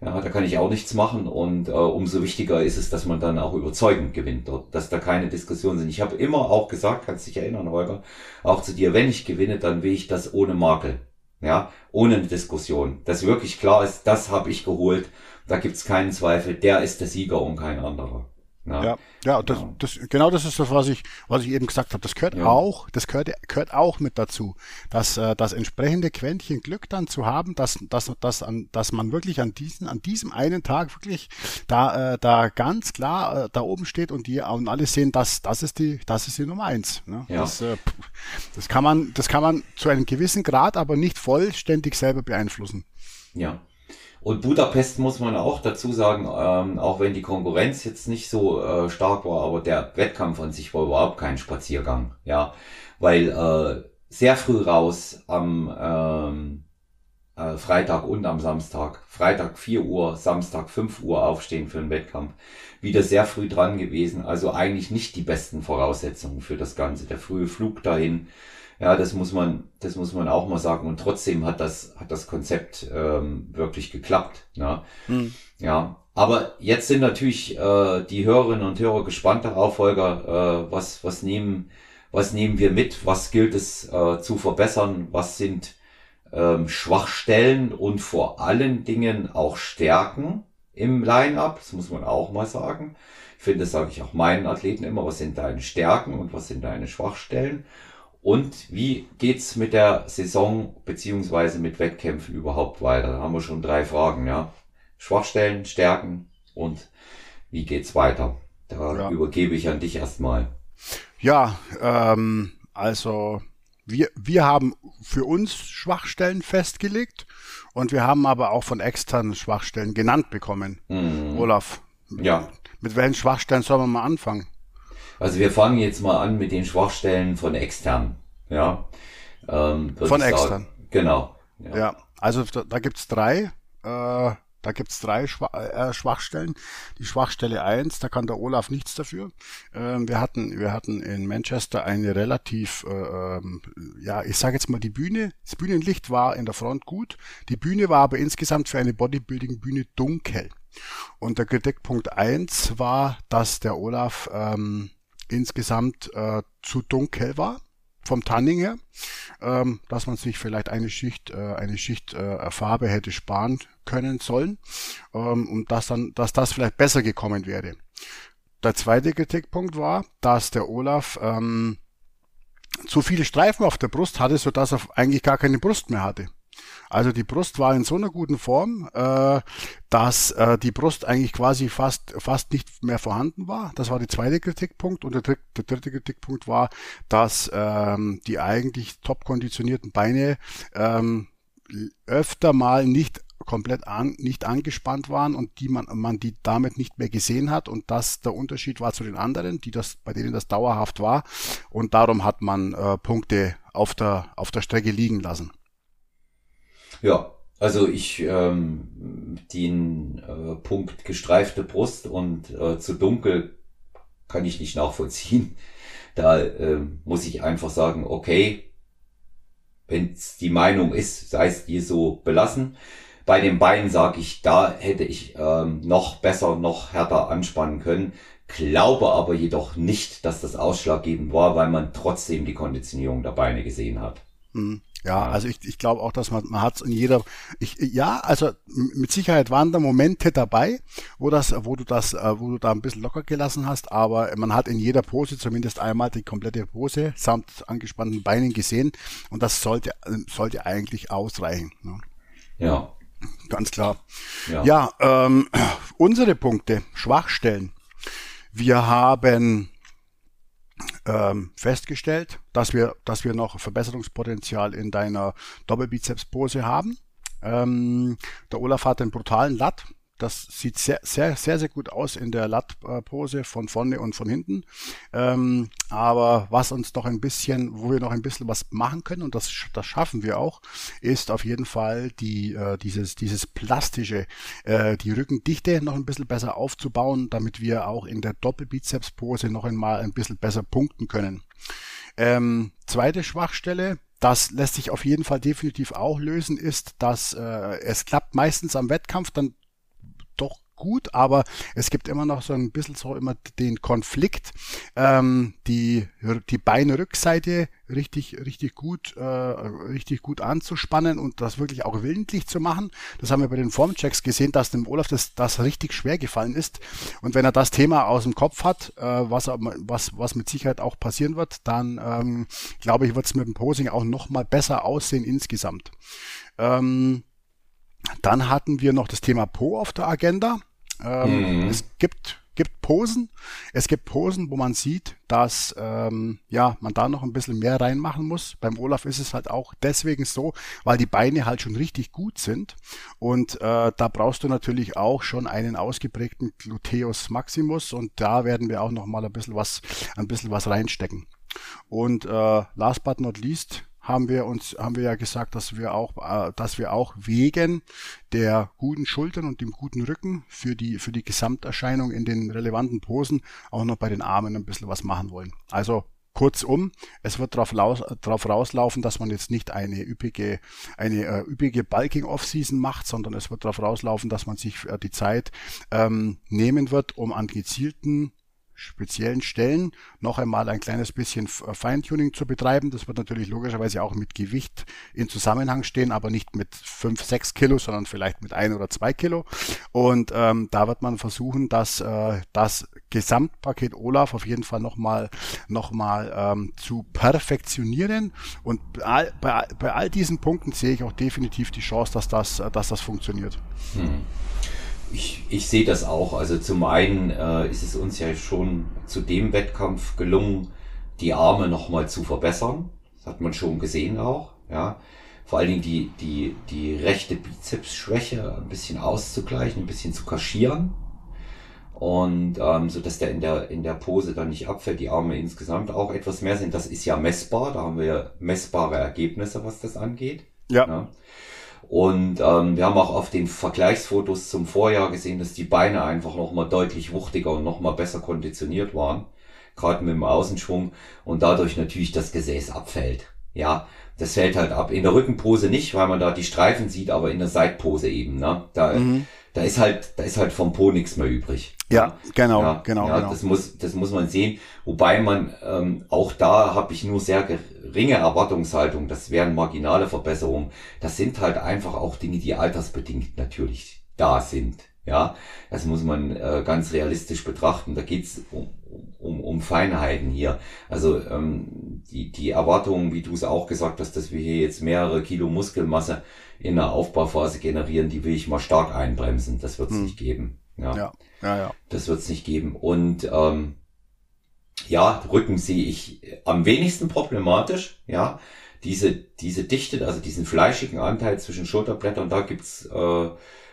Ja, ja da kann ich auch nichts machen und äh, umso wichtiger ist es, dass man dann auch überzeugend gewinnt, dort, dass da keine Diskussionen sind. Ich habe immer auch gesagt, kannst dich erinnern, Holger, auch zu dir, wenn ich gewinne, dann will ich das ohne Makel. Ja, ohne Diskussion. Dass wirklich klar ist, das habe ich geholt. Da gibt's keinen Zweifel, der ist der Sieger und kein anderer. Ja, ja, ja, das, ja. Das, genau das ist das, was ich, was ich eben gesagt habe. Das gehört ja. auch, das gehört, gehört auch mit dazu, dass äh, das entsprechende Quäntchen Glück dann zu haben, dass, dass, dass, an, dass man wirklich an diesem, an diesem einen Tag wirklich da, äh, da ganz klar äh, da oben steht und die und alle sehen, dass das ist die, das ist die Nummer eins. Ne? Ja. Das, äh, das kann man, das kann man zu einem gewissen Grad, aber nicht vollständig selber beeinflussen. Ja. Und Budapest muss man auch dazu sagen, ähm, auch wenn die Konkurrenz jetzt nicht so äh, stark war, aber der Wettkampf an sich war überhaupt kein Spaziergang, ja, weil äh, sehr früh raus am ähm, äh, Freitag und am Samstag, Freitag 4 Uhr, Samstag 5 Uhr aufstehen für den Wettkampf, wieder sehr früh dran gewesen, also eigentlich nicht die besten Voraussetzungen für das Ganze, der frühe Flug dahin, ja, das muss man, das muss man auch mal sagen. Und trotzdem hat das, hat das Konzept ähm, wirklich geklappt. Ja. Hm. ja. Aber jetzt sind natürlich äh, die Hörerinnen und Hörer gespannt darauf, Holger, äh, was, was nehmen, was nehmen wir mit? Was gilt es äh, zu verbessern? Was sind ähm, Schwachstellen und vor allen Dingen auch Stärken im Line-up? Das muss man auch mal sagen. Ich finde, das sage ich auch meinen Athleten immer. Was sind deine Stärken und was sind deine Schwachstellen? Und wie geht's mit der Saison beziehungsweise mit Wettkämpfen überhaupt weiter? Da haben wir schon drei Fragen, ja. Schwachstellen, Stärken und wie geht's weiter? Da ja. übergebe ich an dich erstmal. Ja, ähm, also wir, wir haben für uns Schwachstellen festgelegt und wir haben aber auch von externen Schwachstellen genannt bekommen. Mhm. Olaf, ja. mit welchen Schwachstellen sollen wir mal anfangen? Also wir fangen jetzt mal an mit den Schwachstellen von extern. Ja. Ähm, von extern. Genau. Ja. ja, also da, da gibt's drei. Äh, da gibt's drei Schwa äh, Schwachstellen. Die Schwachstelle eins, da kann der Olaf nichts dafür. Ähm, wir hatten, wir hatten in Manchester eine relativ, äh, ähm, ja, ich sage jetzt mal die Bühne. Das Bühnenlicht war in der Front gut. Die Bühne war aber insgesamt für eine Bodybuilding-Bühne dunkel. Und der Kritikpunkt eins war, dass der Olaf ähm, insgesamt äh, zu dunkel war vom Tanning her, ähm, dass man sich vielleicht eine Schicht, äh, eine Schicht äh, Farbe hätte sparen können sollen ähm, und dass dann, dass das vielleicht besser gekommen wäre. Der zweite Kritikpunkt war, dass der Olaf ähm, zu viele Streifen auf der Brust hatte, so dass er eigentlich gar keine Brust mehr hatte. Also die Brust war in so einer guten Form, äh, dass äh, die Brust eigentlich quasi fast, fast nicht mehr vorhanden war. Das war der zweite Kritikpunkt. Und der, dritte, der dritte Kritikpunkt war, dass ähm, die eigentlich top konditionierten Beine ähm, öfter mal nicht komplett an, nicht angespannt waren und die man, man die damit nicht mehr gesehen hat und das der Unterschied war zu den anderen, die das, bei denen das dauerhaft war und darum hat man äh, Punkte auf der, auf der Strecke liegen lassen. Ja, also ich ähm, den äh, Punkt gestreifte Brust und äh, zu dunkel kann ich nicht nachvollziehen. Da äh, muss ich einfach sagen, okay, wenn es die Meinung ist, sei es dir so belassen. Bei den Beinen sage ich, da hätte ich ähm, noch besser, noch härter anspannen können. Glaube aber jedoch nicht, dass das ausschlaggebend war, weil man trotzdem die Konditionierung der Beine gesehen hat. Mhm. Ja, also ich, ich glaube auch, dass man, man hat in jeder, ich, ja, also mit Sicherheit waren da Momente dabei, wo das, wo du das, äh, wo du da ein bisschen locker gelassen hast, aber man hat in jeder Pose zumindest einmal die komplette Pose samt angespannten Beinen gesehen und das sollte, sollte eigentlich ausreichen. Ne? Ja. Ganz klar. Ja, ja ähm, unsere Punkte, Schwachstellen. Wir haben ähm, festgestellt, dass wir, dass wir noch Verbesserungspotenzial in deiner Doppelbizeps-Pose haben. Ähm, der Olaf hat einen brutalen Lat, das sieht sehr, sehr, sehr, sehr gut aus in der Lat-Pose von vorne und von hinten. Ähm, aber was uns noch ein bisschen, wo wir noch ein bisschen was machen können, und das, das schaffen wir auch, ist auf jeden Fall die, äh, dieses, dieses plastische, äh, die Rückendichte noch ein bisschen besser aufzubauen, damit wir auch in der Doppelbizeps-Pose noch einmal ein bisschen besser punkten können. Ähm, zweite Schwachstelle, das lässt sich auf jeden Fall definitiv auch lösen, ist, dass äh, es klappt meistens am Wettkampf dann gut, aber es gibt immer noch so ein bisschen so immer den Konflikt, ähm, die, die Beinrückseite richtig, richtig gut, äh, richtig gut anzuspannen und das wirklich auch willentlich zu machen. Das haben wir bei den Formchecks gesehen, dass dem Olaf das, das richtig schwer gefallen ist. Und wenn er das Thema aus dem Kopf hat, äh, was, was, was mit Sicherheit auch passieren wird, dann ähm, glaube ich, wird es mit dem Posing auch noch mal besser aussehen insgesamt. Ähm, dann hatten wir noch das Thema Po auf der Agenda. Ähm, mhm. Es gibt, gibt Posen. Es gibt Posen, wo man sieht, dass ähm, ja, man da noch ein bisschen mehr reinmachen muss. Beim Olaf ist es halt auch deswegen so, weil die Beine halt schon richtig gut sind. Und äh, da brauchst du natürlich auch schon einen ausgeprägten Gluteus Maximus und da werden wir auch noch mal ein bisschen was, ein bisschen was reinstecken. Und äh, last but not least haben wir uns, haben wir ja gesagt, dass wir auch, äh, dass wir auch wegen der guten Schultern und dem guten Rücken für die, für die Gesamterscheinung in den relevanten Posen auch noch bei den Armen ein bisschen was machen wollen. Also Kurzum, es wird darauf, darauf rauslaufen, dass man jetzt nicht eine üppige, eine äh, üppige Bulking Off-Season macht, sondern es wird darauf rauslaufen, dass man sich äh, die Zeit ähm, nehmen wird, um an gezielten speziellen Stellen noch einmal ein kleines bisschen Feintuning zu betreiben. Das wird natürlich logischerweise auch mit Gewicht in Zusammenhang stehen, aber nicht mit fünf, sechs Kilo, sondern vielleicht mit ein oder zwei Kilo. Und ähm, da wird man versuchen, dass äh, das Gesamtpaket Olaf auf jeden Fall nochmal noch mal, ähm, zu perfektionieren. Und bei all, bei, bei all diesen Punkten sehe ich auch definitiv die Chance, dass das, dass das funktioniert. Hm. Ich, ich sehe das auch. Also zum einen äh, ist es uns ja schon zu dem Wettkampf gelungen, die Arme nochmal zu verbessern. Das hat man schon gesehen auch. Ja. Vor allen Dingen die, die, die rechte Bizepsschwäche ein bisschen auszugleichen, ein bisschen zu kaschieren. Und ähm, so dass der in der in der Pose dann nicht abfällt, die Arme insgesamt auch etwas mehr sind. Das ist ja messbar, da haben wir messbare Ergebnisse, was das angeht. Ja. ja. Und ähm, wir haben auch auf den Vergleichsfotos zum Vorjahr gesehen, dass die Beine einfach nochmal deutlich wuchtiger und nochmal besser konditioniert waren. Gerade mit dem Außenschwung und dadurch natürlich das Gesäß abfällt. Ja, das fällt halt ab. In der Rückenpose nicht, weil man da die Streifen sieht, aber in der Seitpose eben. Ne? Da, mhm. da ist halt, da ist halt vom Po nichts mehr übrig. Ja, genau, ja, genau, ja, genau. Das muss, das muss man sehen. Wobei man ähm, auch da habe ich nur sehr geringe Erwartungshaltung. Das wären marginale Verbesserungen. Das sind halt einfach auch Dinge, die altersbedingt natürlich da sind. Ja, das muss man äh, ganz realistisch betrachten. Da geht's um, um, um Feinheiten hier. Also ähm, die, die Erwartungen, wie du es auch gesagt hast, dass wir hier jetzt mehrere Kilo Muskelmasse in der Aufbauphase generieren, die will ich mal stark einbremsen. Das wird es hm. nicht geben. Ja. ja, ja, ja. Das wird es nicht geben. Und ähm, ja, Rücken sehe ich am wenigsten problematisch. Ja, diese, diese Dichte, also diesen fleischigen Anteil zwischen Schulterblättern, da gibt's äh,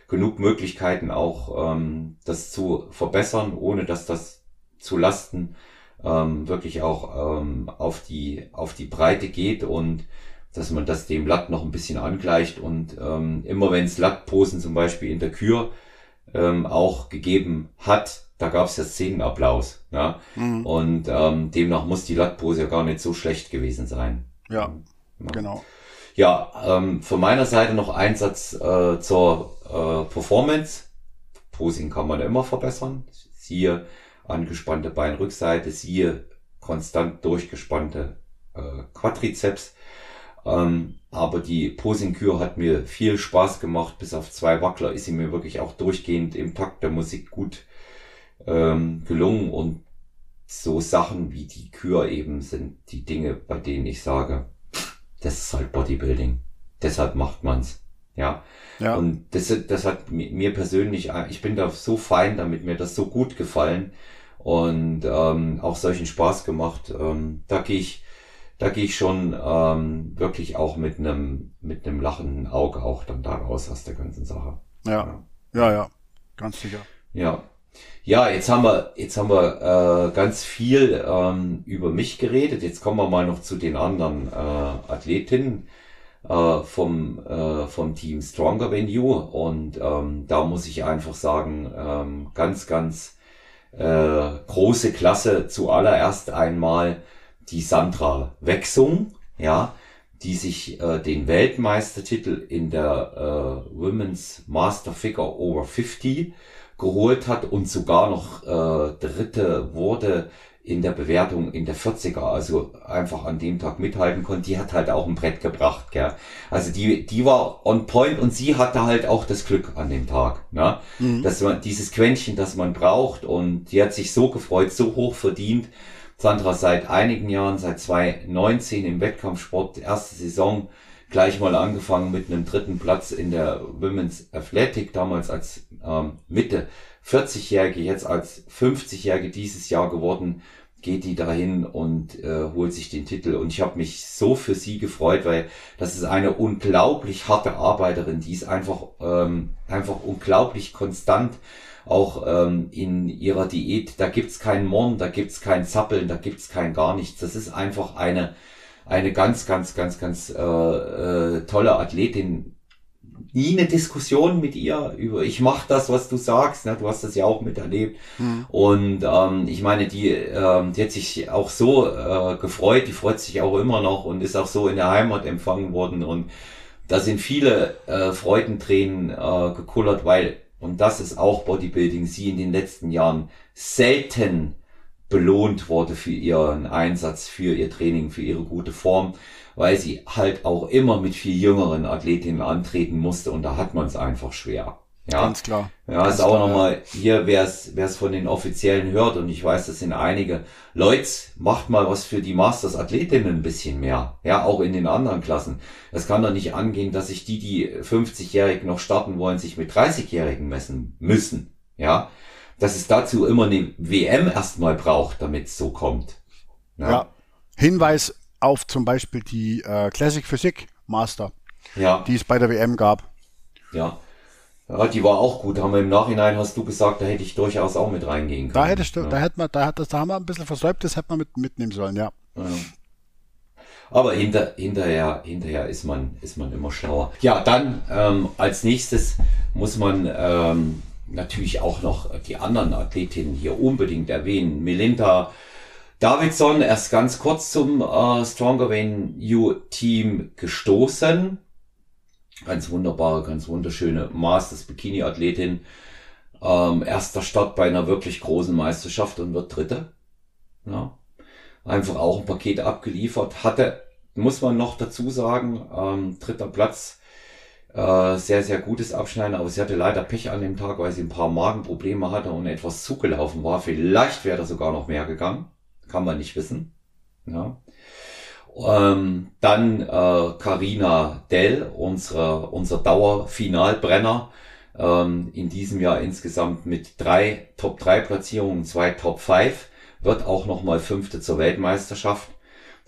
genug Möglichkeiten auch, ähm, das zu verbessern, ohne dass das zu Lasten ähm, wirklich auch ähm, auf die auf die Breite geht und dass man das dem Latt noch ein bisschen angleicht und ähm, immer wenn es Lattposen zum Beispiel in der Kür ähm, auch gegeben hat, da gab es ja Szenenapplaus. Ja? Mhm. Und ähm, demnach muss die Lattpose ja gar nicht so schlecht gewesen sein. Ja, ja. genau. Ja, ähm, von meiner Seite noch ein Satz äh, zur äh, Performance. Posing kann man immer verbessern. Siehe angespannte Beinrückseite, siehe konstant durchgespannte äh, Quadrizeps. Ähm, aber die Posing-Kür hat mir viel Spaß gemacht. Bis auf zwei Wackler ist sie mir wirklich auch durchgehend im Takt der Musik gut ähm, gelungen. Und so Sachen wie die Kür eben sind die Dinge, bei denen ich sage, das ist halt Bodybuilding. Deshalb macht man's. Ja. ja. Und das, das hat mir persönlich, ich bin da so fein damit, mir das so gut gefallen und ähm, auch solchen Spaß gemacht. Ähm, da gehe ich, da gehe ich schon ähm, wirklich auch mit einem mit einem lachenden Auge auch dann da raus aus der ganzen Sache. Ja, ja, ja, ja. ganz sicher. Ja. Ja, jetzt haben wir, jetzt haben wir äh, ganz viel ähm, über mich geredet. Jetzt kommen wir mal noch zu den anderen äh, Athletinnen äh, vom, äh, vom Team Stronger Than You. Und ähm, da muss ich einfach sagen, ähm, ganz, ganz äh, große Klasse. Zuallererst einmal die Sandra Wechsung, ja, die sich äh, den Weltmeistertitel in der äh, Women's Master Figure Over 50 geholt hat und sogar noch äh, Dritte wurde in der Bewertung in der 40er, also einfach an dem Tag mithalten konnte, die hat halt auch ein Brett gebracht, gell. Also die, die war on point und sie hatte halt auch das Glück an dem Tag, ne? Mhm. Dass man dieses Quäntchen, das man braucht und die hat sich so gefreut, so hoch verdient. Sandra seit einigen Jahren, seit 2019 im Wettkampfsport, erste Saison, gleich mal angefangen mit einem dritten Platz in der Women's Athletic, damals als ähm, Mitte 40-Jährige, jetzt als 50-Jährige dieses Jahr geworden, geht die dahin und äh, holt sich den Titel. Und ich habe mich so für sie gefreut, weil das ist eine unglaublich harte Arbeiterin, die ist einfach, ähm, einfach unglaublich konstant auch ähm, in ihrer Diät. Da gibt's keinen Morn, da gibt's kein Zappeln, da gibt's kein gar nichts. Das ist einfach eine eine ganz, ganz, ganz, ganz äh, äh, tolle Athletin. Nie eine Diskussion mit ihr über, ich mach das, was du sagst, ne? du hast das ja auch miterlebt. Mhm. Und ähm, ich meine, die, ähm, die hat sich auch so äh, gefreut, die freut sich auch immer noch und ist auch so in der Heimat empfangen worden. Und da sind viele äh, Freudentränen äh, gekullert, weil, und das ist auch Bodybuilding, sie in den letzten Jahren selten belohnt wurde für ihren Einsatz, für ihr Training, für ihre gute Form, weil sie halt auch immer mit viel jüngeren Athletinnen antreten musste und da hat man es einfach schwer. Ja, ganz klar. Ja, ganz ist auch nochmal hier, wer es von den Offiziellen hört und ich weiß, das sind einige. Leute, macht mal was für die Masters Athletinnen ein bisschen mehr. Ja, auch in den anderen Klassen. Es kann doch nicht angehen, dass sich die, die 50-Jährig noch starten wollen, sich mit 30-Jährigen messen müssen. Ja, dass es dazu immer eine WM erstmal braucht, damit es so kommt. Ja. ja. Hinweis auf zum Beispiel die äh, Classic Physik Master, ja. die es bei der WM gab. Ja. Ja, die war auch gut. Haben wir im Nachhinein hast du gesagt, da hätte ich durchaus auch mit reingehen können. Da hättest du, ja. da hätte man, da hat das, da haben wir ein bisschen versäumt, das hätte man mit, mitnehmen sollen, ja. ja. Aber hinter, hinterher, hinterher ist man, ist man immer schlauer. Ja, dann ähm, als nächstes muss man ähm, natürlich auch noch die anderen Athletinnen hier unbedingt erwähnen. Melinda Davidson erst ganz kurz zum äh, Stronger Than You Team gestoßen. Ganz wunderbare, ganz wunderschöne Masters Bikini Athletin. Ähm, erster Start bei einer wirklich großen Meisterschaft und wird Dritte. Ja. Einfach auch ein Paket abgeliefert. Hatte, muss man noch dazu sagen, ähm, dritter Platz, äh, sehr, sehr gutes Abschneiden, aber sie hatte leider Pech an dem Tag, weil sie ein paar Magenprobleme hatte und etwas zugelaufen war. Vielleicht wäre da sogar noch mehr gegangen. Kann man nicht wissen. Ja. Ähm, dann äh, Carina Dell, unsere, unser Dauerfinalbrenner, ähm, in diesem Jahr insgesamt mit drei Top 3 Platzierungen, zwei Top 5, wird auch nochmal Fünfte zur Weltmeisterschaft,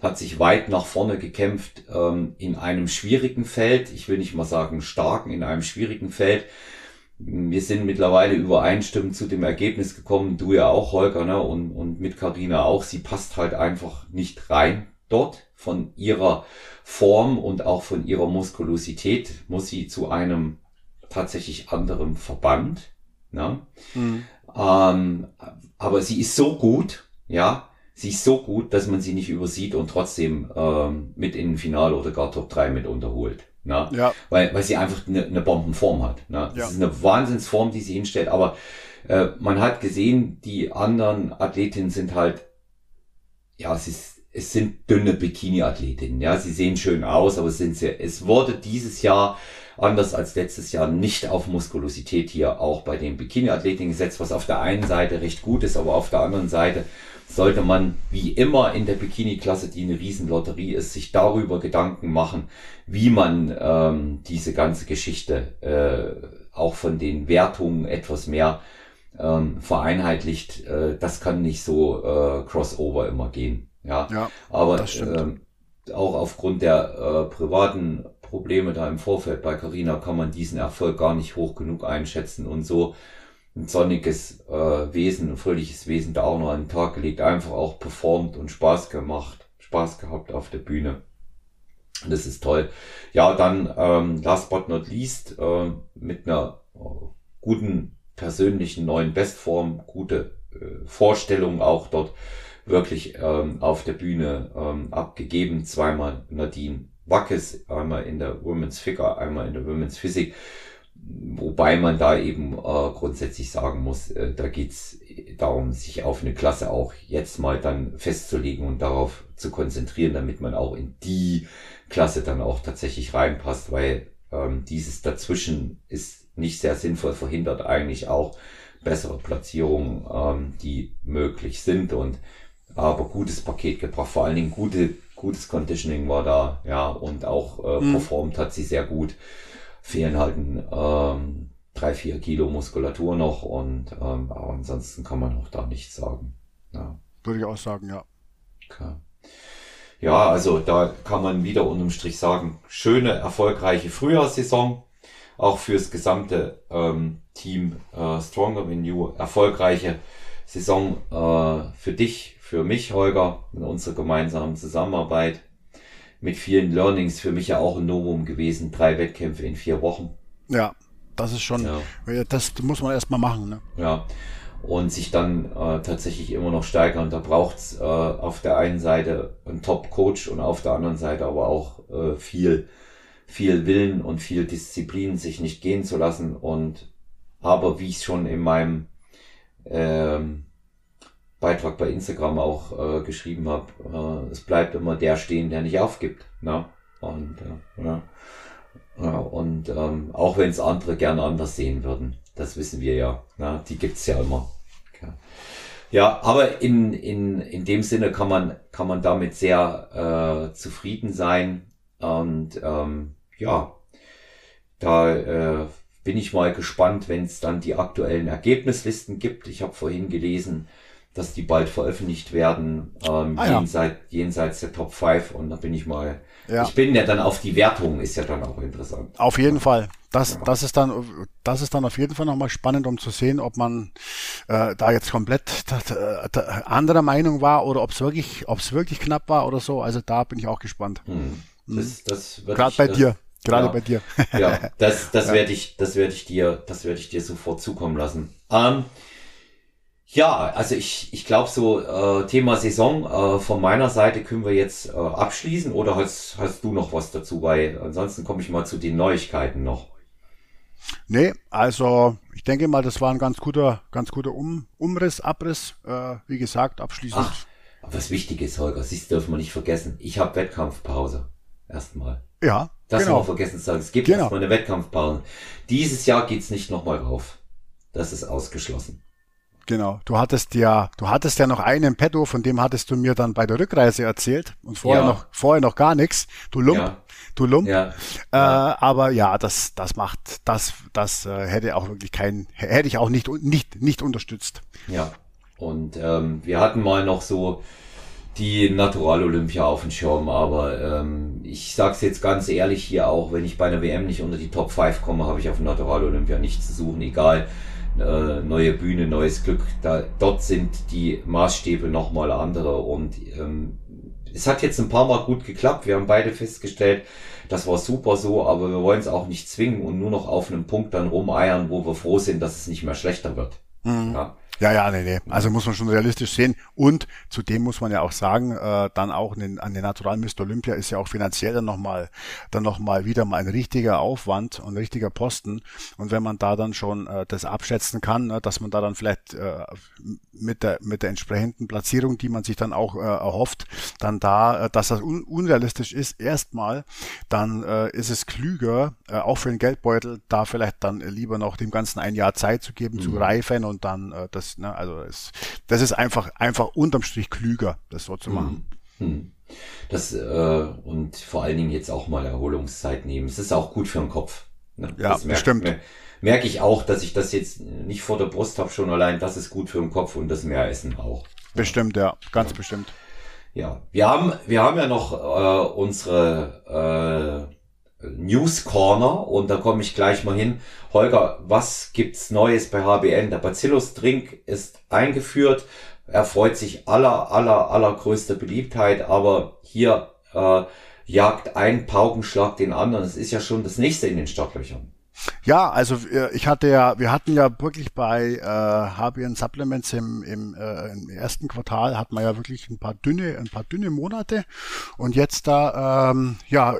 hat sich weit nach vorne gekämpft ähm, in einem schwierigen Feld, ich will nicht mal sagen starken, in einem schwierigen Feld. Wir sind mittlerweile übereinstimmend zu dem Ergebnis gekommen, du ja auch, Holger, ne? und, und mit Karina auch. Sie passt halt einfach nicht rein dort von ihrer Form und auch von ihrer Muskulosität muss sie zu einem tatsächlich anderen Verband. Ne? Mhm. Ähm, aber sie ist so gut, ja, sie ist so gut, dass man sie nicht übersieht und trotzdem ähm, mit in den Finale oder gar Top 3 mit unterholt. Ne? Ja. Weil, weil sie einfach eine, eine Bombenform hat. Ne? Das ja. ist eine Wahnsinnsform, die sie hinstellt, aber äh, man hat gesehen, die anderen Athletinnen sind halt, ja, es ist es sind dünne Bikini-Athletinnen. Ja, sie sehen schön aus, aber es sind sehr, es wurde dieses Jahr anders als letztes Jahr nicht auf Muskulosität hier auch bei den Bikini-Athletinnen gesetzt, was auf der einen Seite recht gut ist, aber auf der anderen Seite sollte man wie immer in der Bikini-Klasse, die eine Riesenlotterie ist, sich darüber Gedanken machen, wie man ähm, diese ganze Geschichte äh, auch von den Wertungen etwas mehr ähm, vereinheitlicht. Äh, das kann nicht so äh, crossover immer gehen. Ja, ja aber ähm, auch aufgrund der äh, privaten Probleme da im Vorfeld bei Carina kann man diesen Erfolg gar nicht hoch genug einschätzen und so ein sonniges äh, Wesen, ein fröhliches Wesen da auch noch an den Tag gelegt, einfach auch performt und Spaß gemacht, Spaß gehabt auf der Bühne. Das ist toll. Ja, dann ähm, last but not least äh, mit einer äh, guten persönlichen neuen Bestform, gute äh, Vorstellung auch dort wirklich ähm, auf der Bühne ähm, abgegeben. Zweimal Nadine Wackes, einmal in der Women's Figure, einmal in der Women's Physik. Wobei man da eben äh, grundsätzlich sagen muss, äh, da geht's darum, sich auf eine Klasse auch jetzt mal dann festzulegen und darauf zu konzentrieren, damit man auch in die Klasse dann auch tatsächlich reinpasst, weil ähm, dieses dazwischen ist nicht sehr sinnvoll, verhindert eigentlich auch bessere Platzierungen, ähm, die möglich sind und aber gutes Paket gebracht, vor allen Dingen gute, gutes Conditioning war da, ja, und auch äh, mhm. performt hat sie sehr gut. Fehlen halt ähm, drei, vier Kilo Muskulatur noch und ähm, aber ansonsten kann man auch da nichts sagen. Ja. Würde ich auch sagen, ja. Okay. Ja, also da kann man wieder unterm Strich sagen, schöne, erfolgreiche Frühjahrssaison, auch fürs gesamte ähm, Team äh, Stronger Than You, erfolgreiche Saison äh, für dich, für mich, Holger, in unserer gemeinsamen Zusammenarbeit. Mit vielen Learnings für mich ja auch ein Novum gewesen. Drei Wettkämpfe in vier Wochen. Ja, das ist schon, ja. das muss man erstmal machen. Ne? Ja, und sich dann äh, tatsächlich immer noch steigern. Da braucht's äh, auf der einen Seite einen Top-Coach und auf der anderen Seite aber auch äh, viel, viel Willen und viel Disziplin, sich nicht gehen zu lassen. Und aber wie ich schon in meinem ähm, Beitrag bei Instagram auch äh, geschrieben habe, äh, es bleibt immer der stehen, der nicht aufgibt. Ne? Und, äh, ja. Ja, und ähm, auch wenn es andere gern anders sehen würden, das wissen wir ja. Ne? Die gibt's ja immer. Okay. Ja, aber in, in, in dem Sinne kann man, kann man damit sehr äh, zufrieden sein. Und ähm, ja, da äh, bin ich mal gespannt, wenn es dann die aktuellen Ergebnislisten gibt. Ich habe vorhin gelesen, dass die bald veröffentlicht werden, ähm, ah, ja. jenseits, jenseits der Top 5 und da bin ich mal, ja. ich bin ja dann auf die Wertung, ist ja dann auch interessant. Auf jeden Fall. Das, ja. das ist dann, das ist dann auf jeden Fall nochmal spannend, um zu sehen, ob man äh, da jetzt komplett da, anderer Meinung war oder ob es wirklich, ob es wirklich knapp war oder so. Also da bin ich auch gespannt. Hm. Das, das Gerade bei das, dir. Gerade bei dir. ja, das, das werde ich, das werde ich dir, das werde ich dir sofort zukommen lassen. Ähm, ja, also ich, ich glaube so äh, Thema Saison äh, von meiner Seite können wir jetzt äh, abschließen oder hast, hast du noch was dazu? Weil ansonsten komme ich mal zu den Neuigkeiten noch. Nee, also ich denke mal, das war ein ganz guter, ganz guter um Umriss, Abriss. Äh, wie gesagt, abschließend. Ach, was wichtig ist, Holger, das dürfen wir nicht vergessen. Ich habe Wettkampfpause. Erstmal. Ja. Das genau. haben wir vergessen zu sagen. Es gibt genau. erstmal eine Wettkampfpause. Dieses Jahr geht's nicht nochmal rauf. Das ist ausgeschlossen. Genau. Du hattest ja, du hattest ja noch einen Petto, von dem hattest du mir dann bei der Rückreise erzählt und vorher ja. noch, vorher noch gar nichts. Du Lump, ja. du Lump. Ja. Äh, aber ja, das, das macht, das, das äh, hätte auch wirklich keinen, hätte ich auch nicht, nicht, nicht unterstützt. Ja. Und ähm, wir hatten mal noch so die Natural Olympia auf dem Schirm, aber ähm, ich sag's jetzt ganz ehrlich hier auch, wenn ich bei einer WM nicht unter die Top 5 komme, habe ich auf Natural Olympia nichts zu suchen, egal äh, neue Bühne, neues Glück. Da, dort sind die Maßstäbe nochmal andere und ähm, es hat jetzt ein paar Mal gut geklappt. Wir haben beide festgestellt, das war super so, aber wir wollen es auch nicht zwingen und nur noch auf einem Punkt dann rumeiern, wo wir froh sind, dass es nicht mehr schlechter wird. Mhm. Ja? Ja, ja, nee, nee. Also muss man schon realistisch sehen. Und zudem muss man ja auch sagen, äh, dann auch den, an den Natural Mr. Olympia ist ja auch finanziell dann nochmal, dann nochmal wieder mal ein richtiger Aufwand und ein richtiger Posten. Und wenn man da dann schon äh, das abschätzen kann, ne, dass man da dann vielleicht äh, mit der, mit der entsprechenden Platzierung, die man sich dann auch äh, erhofft, dann da, äh, dass das un unrealistisch ist, erstmal, dann äh, ist es klüger, äh, auch für den Geldbeutel, da vielleicht dann lieber noch dem Ganzen ein Jahr Zeit zu geben, mhm. zu reifen und dann äh, das das, ne, also es, das ist einfach, einfach unterm Strich klüger, das so zu machen. Hm. Das, äh, und vor allen Dingen jetzt auch mal Erholungszeit nehmen. Es ist auch gut für den Kopf. Ne? Ja, das merkt, stimmt. Mer merke ich auch, dass ich das jetzt nicht vor der Brust habe, schon allein, das ist gut für den Kopf und das Meeressen auch. Bestimmt, ja, ganz ja. bestimmt. Ja, wir haben, wir haben ja noch äh, unsere äh, News Corner und da komme ich gleich mal hin. Holger, was gibt's Neues bei HBN? Der Bacillus Drink ist eingeführt. Er freut sich aller, aller, allergrößter Beliebtheit, aber hier äh, jagt ein Paukenschlag den anderen. Es ist ja schon das nächste in den Startlöchern. Ja, also äh, ich hatte ja, wir hatten ja wirklich bei äh, HBN Supplements im, im, äh, im ersten Quartal hatten wir ja wirklich ein paar dünne, ein paar dünne Monate und jetzt da, ähm, ja,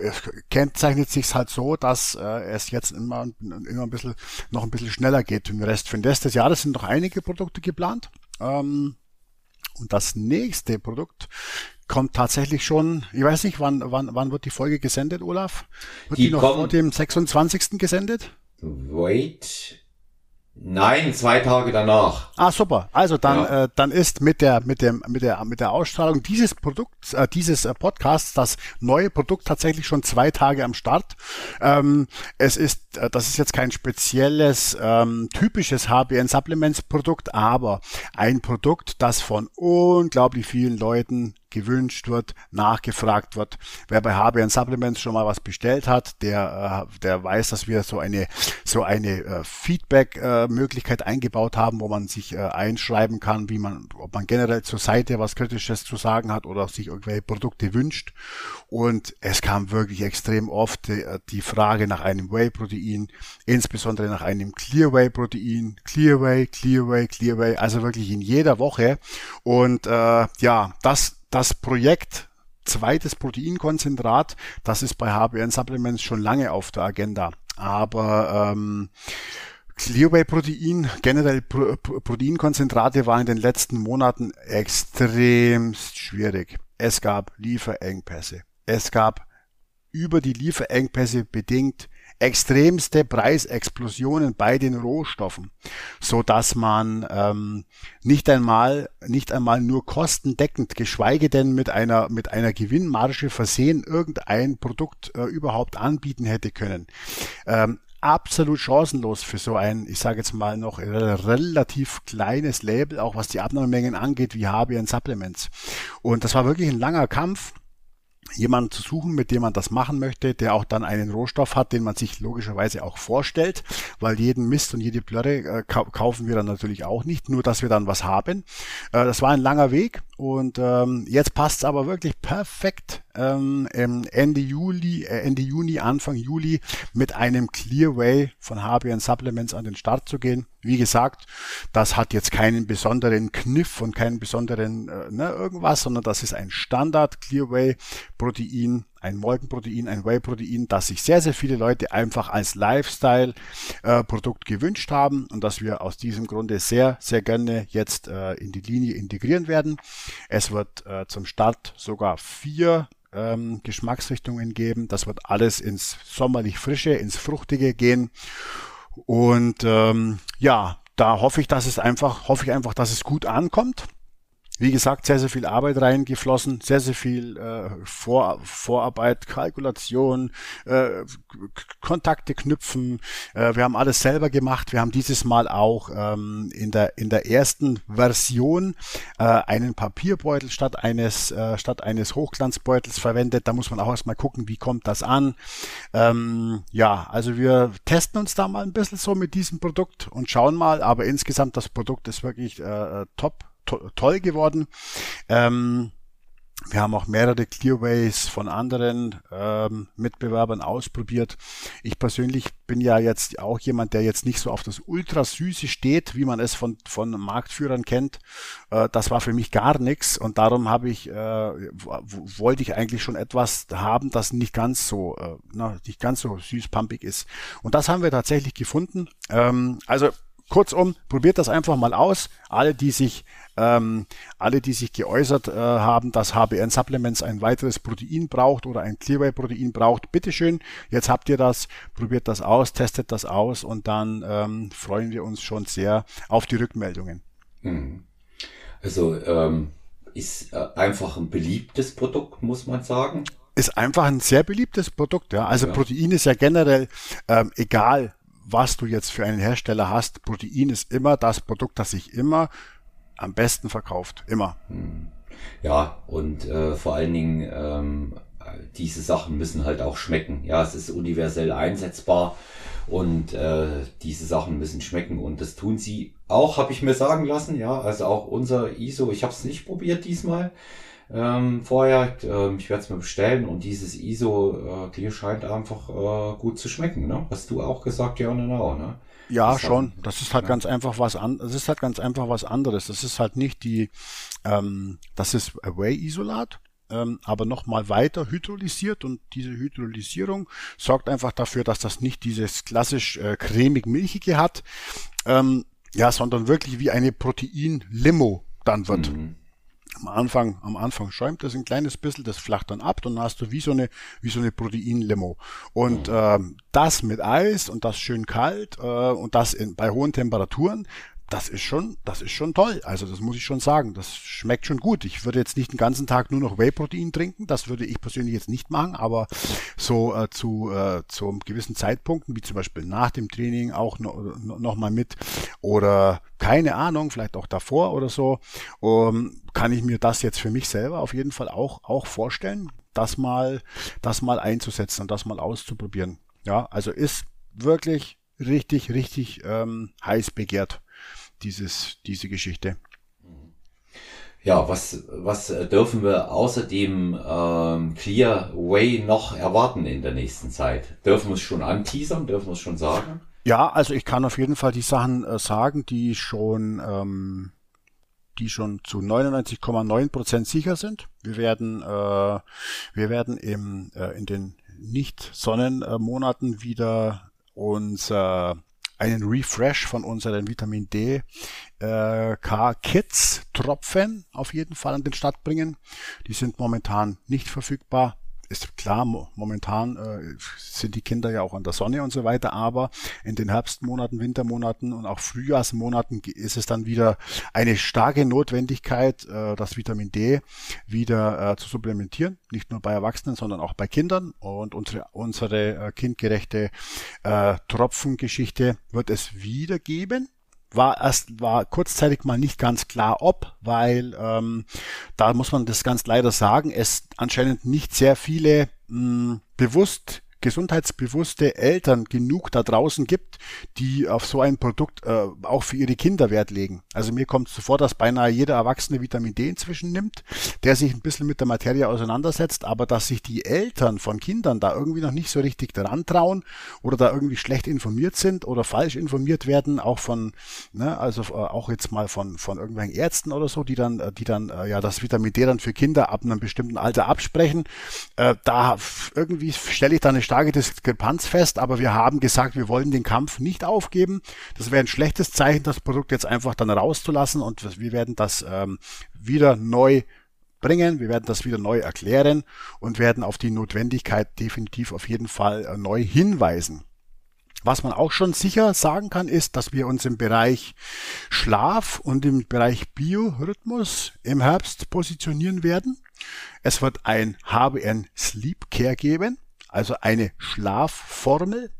kennzeichnet sich halt so, dass äh, es jetzt immer, immer ein bisschen, noch ein bisschen schneller geht im Rest. Für den Rest des Jahres sind noch einige Produkte geplant. Ähm, und das nächste Produkt kommt tatsächlich schon, ich weiß nicht, wann, wann, wann wird die Folge gesendet, Olaf? Wird die, die noch vor dem 26. gesendet? Wait, Nein, zwei Tage danach. Ah, super. Also dann, ja. äh, dann ist mit der, mit dem, mit der, mit der Ausstrahlung dieses Produkts, äh, dieses äh, Podcasts, das neue Produkt tatsächlich schon zwei Tage am Start. Ähm, es ist, äh, das ist jetzt kein spezielles, ähm, typisches HBN Supplements Produkt, aber ein Produkt, das von unglaublich vielen Leuten gewünscht wird, nachgefragt wird. Wer bei HBN Supplements schon mal was bestellt hat, der, äh, der weiß, dass wir so eine, so eine äh, Feedback-Möglichkeit äh, eingebaut haben, wo man sich einschreiben kann, wie man, ob man generell zur Seite was Kritisches zu sagen hat oder sich irgendwelche Produkte wünscht. Und es kam wirklich extrem oft die, Frage nach einem Whey-Protein, insbesondere nach einem Clear-Whey-Protein, Clear-Whey, Clear-Whey, Clear-Whey, also wirklich in jeder Woche. Und äh, ja, das das Projekt zweites Proteinkonzentrat, das ist bei HBN Supplements schon lange auf der Agenda. Aber ähm, Clearway-Protein, generell Pro Proteinkonzentrate waren in den letzten Monaten extremst schwierig. Es gab Lieferengpässe. Es gab über die Lieferengpässe bedingt extremste Preisexplosionen bei den Rohstoffen, so dass man ähm, nicht einmal nicht einmal nur kostendeckend, geschweige denn mit einer mit einer Gewinnmarge versehen irgendein Produkt äh, überhaupt anbieten hätte können. Ähm, absolut chancenlos für so ein, ich sage jetzt mal noch relativ kleines Label, auch was die Abnahmemengen angeht, wie HBN Supplements. Und das war wirklich ein langer Kampf jemanden zu suchen, mit dem man das machen möchte, der auch dann einen Rohstoff hat, den man sich logischerweise auch vorstellt, weil jeden Mist und jede Blöre äh, kaufen wir dann natürlich auch nicht, nur dass wir dann was haben. Äh, das war ein langer Weg und ähm, jetzt passt es aber wirklich perfekt ähm, Ende Juli, äh, Ende Juni, Anfang Juli mit einem Clearway von HBN Supplements an den Start zu gehen. Wie gesagt, das hat jetzt keinen besonderen Kniff und keinen besonderen äh, ne, irgendwas, sondern das ist ein Standard Clearway Protein ein Molkenprotein, ein Whey-Protein, das sich sehr, sehr viele Leute einfach als Lifestyle-Produkt äh, gewünscht haben und das wir aus diesem Grunde sehr, sehr gerne jetzt äh, in die Linie integrieren werden. Es wird äh, zum Start sogar vier ähm, Geschmacksrichtungen geben. Das wird alles ins sommerlich Frische, ins Fruchtige gehen. Und ähm, ja, da hoffe ich, dass es einfach, hoffe ich einfach, dass es gut ankommt wie gesagt, sehr, sehr viel Arbeit reingeflossen, sehr, sehr viel äh, Vor Vorarbeit, Kalkulation, äh, Kontakte knüpfen. Äh, wir haben alles selber gemacht. Wir haben dieses Mal auch ähm, in, der, in der ersten Version äh, einen Papierbeutel statt eines, äh, statt eines Hochglanzbeutels verwendet. Da muss man auch erstmal gucken, wie kommt das an. Ähm, ja, also wir testen uns da mal ein bisschen so mit diesem Produkt und schauen mal. Aber insgesamt das Produkt ist wirklich äh, top to toll geworden. Ähm, wir haben auch mehrere Clearways von anderen ähm, Mitbewerbern ausprobiert. Ich persönlich bin ja jetzt auch jemand, der jetzt nicht so auf das Ultrasüße steht, wie man es von, von Marktführern kennt. Äh, das war für mich gar nichts und darum habe ich, äh, wollte ich eigentlich schon etwas haben, das nicht ganz so, äh, na, nicht ganz so süß pumpig ist. Und das haben wir tatsächlich gefunden. Ähm, also Kurzum, probiert das einfach mal aus. Alle, die sich, ähm, alle, die sich geäußert äh, haben, dass HBN Supplements ein weiteres Protein braucht oder ein Clearway Protein braucht, bitteschön. Jetzt habt ihr das, probiert das aus, testet das aus und dann ähm, freuen wir uns schon sehr auf die Rückmeldungen. Mhm. Also ähm, ist äh, einfach ein beliebtes Produkt, muss man sagen ist einfach ein sehr beliebtes Produkt. Ja. Also ja. Protein ist ja generell ähm, egal, was du jetzt für einen Hersteller hast. Protein ist immer das Produkt, das sich immer am besten verkauft. Immer. Hm. Ja, und äh, vor allen Dingen, ähm, diese Sachen müssen halt auch schmecken. Ja, es ist universell einsetzbar und äh, diese Sachen müssen schmecken und das tun sie auch, habe ich mir sagen lassen. Ja, also auch unser ISO, ich habe es nicht probiert diesmal ähm, vorher. Ähm, ich werde es mir bestellen und dieses ISO, äh, dir scheint einfach äh, gut zu schmecken. Ne? Hast du auch gesagt, ja, genau, ne? Ja, das schon. Halt, das ist halt ja. ganz einfach was an. Das ist halt ganz einfach was anderes. Das ist halt nicht die. Ähm, das ist Away-Isolat. Ähm, aber nochmal weiter hydrolysiert und diese Hydrolysierung sorgt einfach dafür, dass das nicht dieses klassisch äh, cremig-milchige hat, ähm, ja, sondern wirklich wie eine Protein-Limo dann wird. Mhm. Am Anfang, am Anfang schäumt das ein kleines bisschen, das flacht dann ab, dann hast du wie so eine, wie so eine Proteinlimo. Und ähm, das mit Eis und das schön kalt äh, und das in, bei hohen Temperaturen, das ist schon, das ist schon toll. Also das muss ich schon sagen. Das schmeckt schon gut. Ich würde jetzt nicht den ganzen Tag nur noch Whey-Protein trinken. Das würde ich persönlich jetzt nicht machen. Aber so äh, zu äh, zu gewissen Zeitpunkten, wie zum Beispiel nach dem Training auch noch, noch mal mit oder keine Ahnung, vielleicht auch davor oder so, um, kann ich mir das jetzt für mich selber auf jeden Fall auch auch vorstellen, das mal das mal einzusetzen und das mal auszuprobieren. Ja, also ist wirklich richtig richtig ähm, heiß begehrt dieses, diese Geschichte. Ja, was, was dürfen wir außerdem ähm, Clear Way noch erwarten in der nächsten Zeit? Dürfen wir es schon anteasern? Dürfen wir es schon sagen? Ja, also ich kann auf jeden Fall die Sachen äh, sagen, die schon, ähm, die schon zu 99,9 Prozent sicher sind. Wir werden, äh, wir werden im, äh, in den Nicht-Sonnenmonaten wieder unser einen Refresh von unseren Vitamin D äh, K Kits Tropfen auf jeden Fall an den Start bringen. Die sind momentan nicht verfügbar ist klar, momentan äh, sind die Kinder ja auch an der Sonne und so weiter, aber in den Herbstmonaten, Wintermonaten und auch Frühjahrsmonaten ist es dann wieder eine starke Notwendigkeit, äh, das Vitamin D wieder äh, zu supplementieren, nicht nur bei Erwachsenen, sondern auch bei Kindern. Und unsere, unsere äh, kindgerechte äh, Tropfengeschichte wird es wieder geben war erst war kurzzeitig mal nicht ganz klar ob, weil ähm, da muss man das ganz leider sagen, es anscheinend nicht sehr viele mh, hm, bewusst gesundheitsbewusste Eltern genug da draußen gibt, die auf so ein Produkt äh, auch für ihre Kinder Wert legen. Also mir kommt zuvor, dass beinahe jeder Erwachsene Vitamin D inzwischen nimmt, der sich ein bisschen mit der Materie auseinandersetzt, aber dass sich die Eltern von Kindern da irgendwie noch nicht so richtig daran trauen oder da irgendwie schlecht informiert sind oder falsch informiert werden, auch von, ne, also äh, auch jetzt mal von, von irgendwelchen Ärzten oder so, die dann, äh, die dann äh, ja das Vitamin D dann für Kinder ab einem bestimmten Alter absprechen. Äh, da irgendwie stelle ich da eine starke Diskrepanz fest, aber wir haben gesagt, wir wollen den Kampf nicht aufgeben. Das wäre ein schlechtes Zeichen, das Produkt jetzt einfach dann rauszulassen und wir werden das ähm, wieder neu bringen. Wir werden das wieder neu erklären und werden auf die Notwendigkeit definitiv auf jeden Fall äh, neu hinweisen. Was man auch schon sicher sagen kann, ist, dass wir uns im Bereich Schlaf und im Bereich Biorhythmus im Herbst positionieren werden. Es wird ein HBN Sleep Care geben also eine Schlafformel.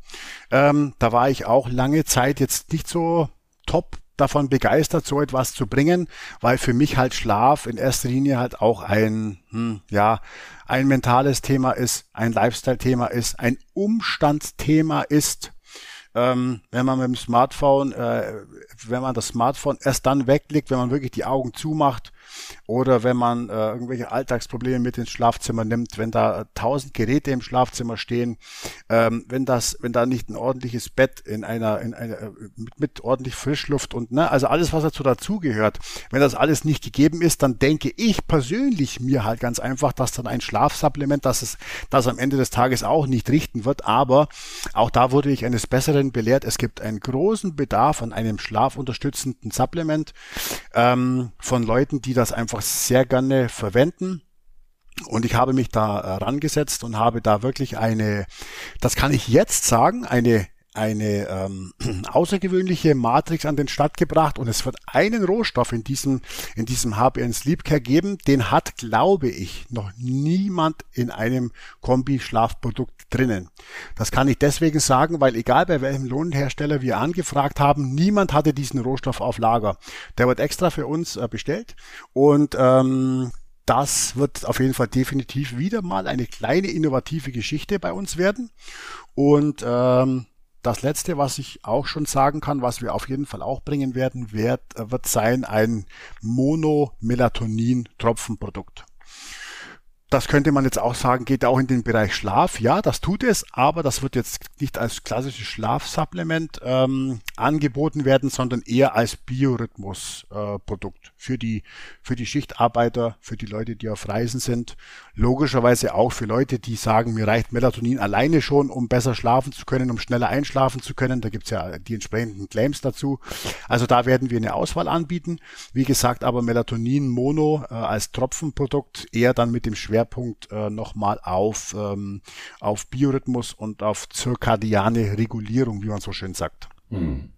Ähm, da war ich auch lange Zeit jetzt nicht so top davon begeistert, so etwas zu bringen, weil für mich halt Schlaf in erster Linie halt auch ein, hm, ja, ein mentales Thema ist, ein Lifestyle-Thema ist, ein Umstandsthema ist. Ähm, wenn man mit dem Smartphone, äh, wenn man das Smartphone erst dann weglegt, wenn man wirklich die Augen zumacht oder wenn man äh, irgendwelche Alltagsprobleme mit ins Schlafzimmer nimmt, wenn da tausend Geräte im Schlafzimmer stehen, ähm, wenn das, wenn da nicht ein ordentliches Bett in einer, in einer äh, mit, mit ordentlich Frischluft und ne, also alles, was dazu dazugehört, wenn das alles nicht gegeben ist, dann denke ich persönlich mir halt ganz einfach, dass dann ein Schlafsupplement, dass es das am Ende des Tages auch nicht richten wird, aber auch da wurde ich eines Besseren belehrt. Es gibt einen großen Bedarf an einem schlafunterstützenden Supplement ähm, von Leuten, die das einfach sehr gerne verwenden. Und ich habe mich da äh, rangesetzt und habe da wirklich eine, das kann ich jetzt sagen, eine eine ähm, außergewöhnliche Matrix an den Start gebracht und es wird einen Rohstoff in diesem, in diesem HBN Sleep Care geben, den hat, glaube ich, noch niemand in einem Kombi-Schlafprodukt drinnen. Das kann ich deswegen sagen, weil egal bei welchem Lohnhersteller wir angefragt haben, niemand hatte diesen Rohstoff auf Lager. Der wird extra für uns äh, bestellt und ähm, das wird auf jeden Fall definitiv wieder mal eine kleine innovative Geschichte bei uns werden. Und ähm, das letzte, was ich auch schon sagen kann, was wir auf jeden Fall auch bringen werden, wird, wird sein ein Monomelatonin-Tropfenprodukt. Das könnte man jetzt auch sagen, geht auch in den Bereich Schlaf. Ja, das tut es, aber das wird jetzt nicht als klassisches Schlafsupplement ähm, angeboten werden, sondern eher als Biorhythmusprodukt äh, für die für die Schichtarbeiter, für die Leute, die auf Reisen sind. Logischerweise auch für Leute, die sagen, mir reicht Melatonin alleine schon, um besser schlafen zu können, um schneller einschlafen zu können. Da gibt's ja die entsprechenden Claims dazu. Also da werden wir eine Auswahl anbieten. Wie gesagt, aber Melatonin Mono äh, als Tropfenprodukt eher dann mit dem Schwer Schwerpunkt äh, nochmal auf, ähm, auf Biorhythmus und auf zirkadiane Regulierung, wie man so schön sagt. Hm.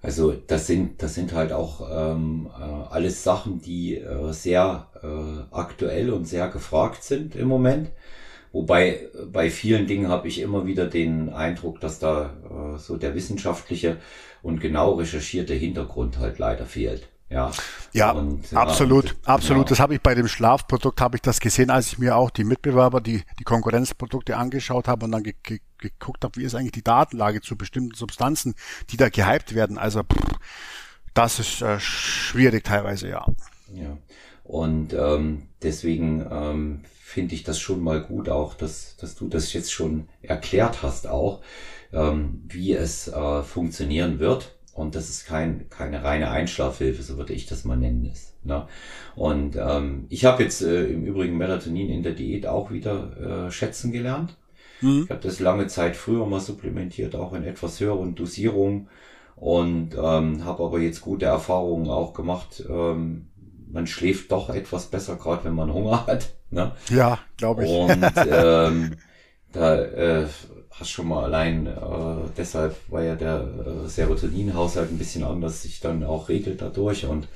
Also das sind, das sind halt auch ähm, äh, alles Sachen, die äh, sehr äh, aktuell und sehr gefragt sind im Moment. Wobei bei vielen Dingen habe ich immer wieder den Eindruck, dass da äh, so der wissenschaftliche und genau recherchierte Hintergrund halt leider fehlt. Ja, ja und, absolut, ja, absolut. Ja. Das habe ich bei dem Schlafprodukt, habe ich das gesehen, als ich mir auch die Mitbewerber, die, die Konkurrenzprodukte angeschaut habe und dann ge ge geguckt habe, wie ist eigentlich die Datenlage zu bestimmten Substanzen, die da gehypt werden. Also pff, das ist äh, schwierig teilweise, ja. Ja, und ähm, deswegen ähm, finde ich das schon mal gut auch, dass, dass du das jetzt schon erklärt hast auch, ähm, wie es äh, funktionieren wird und das ist kein, keine reine Einschlafhilfe, so würde ich das mal nennen. Ist, ne? Und ähm, ich habe jetzt äh, im Übrigen Melatonin in der Diät auch wieder äh, schätzen gelernt. Mhm. Ich habe das lange Zeit früher mal supplementiert, auch in etwas höheren Dosierungen. Und ähm, habe aber jetzt gute Erfahrungen auch gemacht. Ähm, man schläft doch etwas besser, gerade wenn man Hunger hat. Ne? Ja, glaube ich. Und ähm, da äh, hast schon mal allein, äh, deshalb war ja der äh, Serotoninhaushalt ein bisschen anders, sich dann auch regelt dadurch und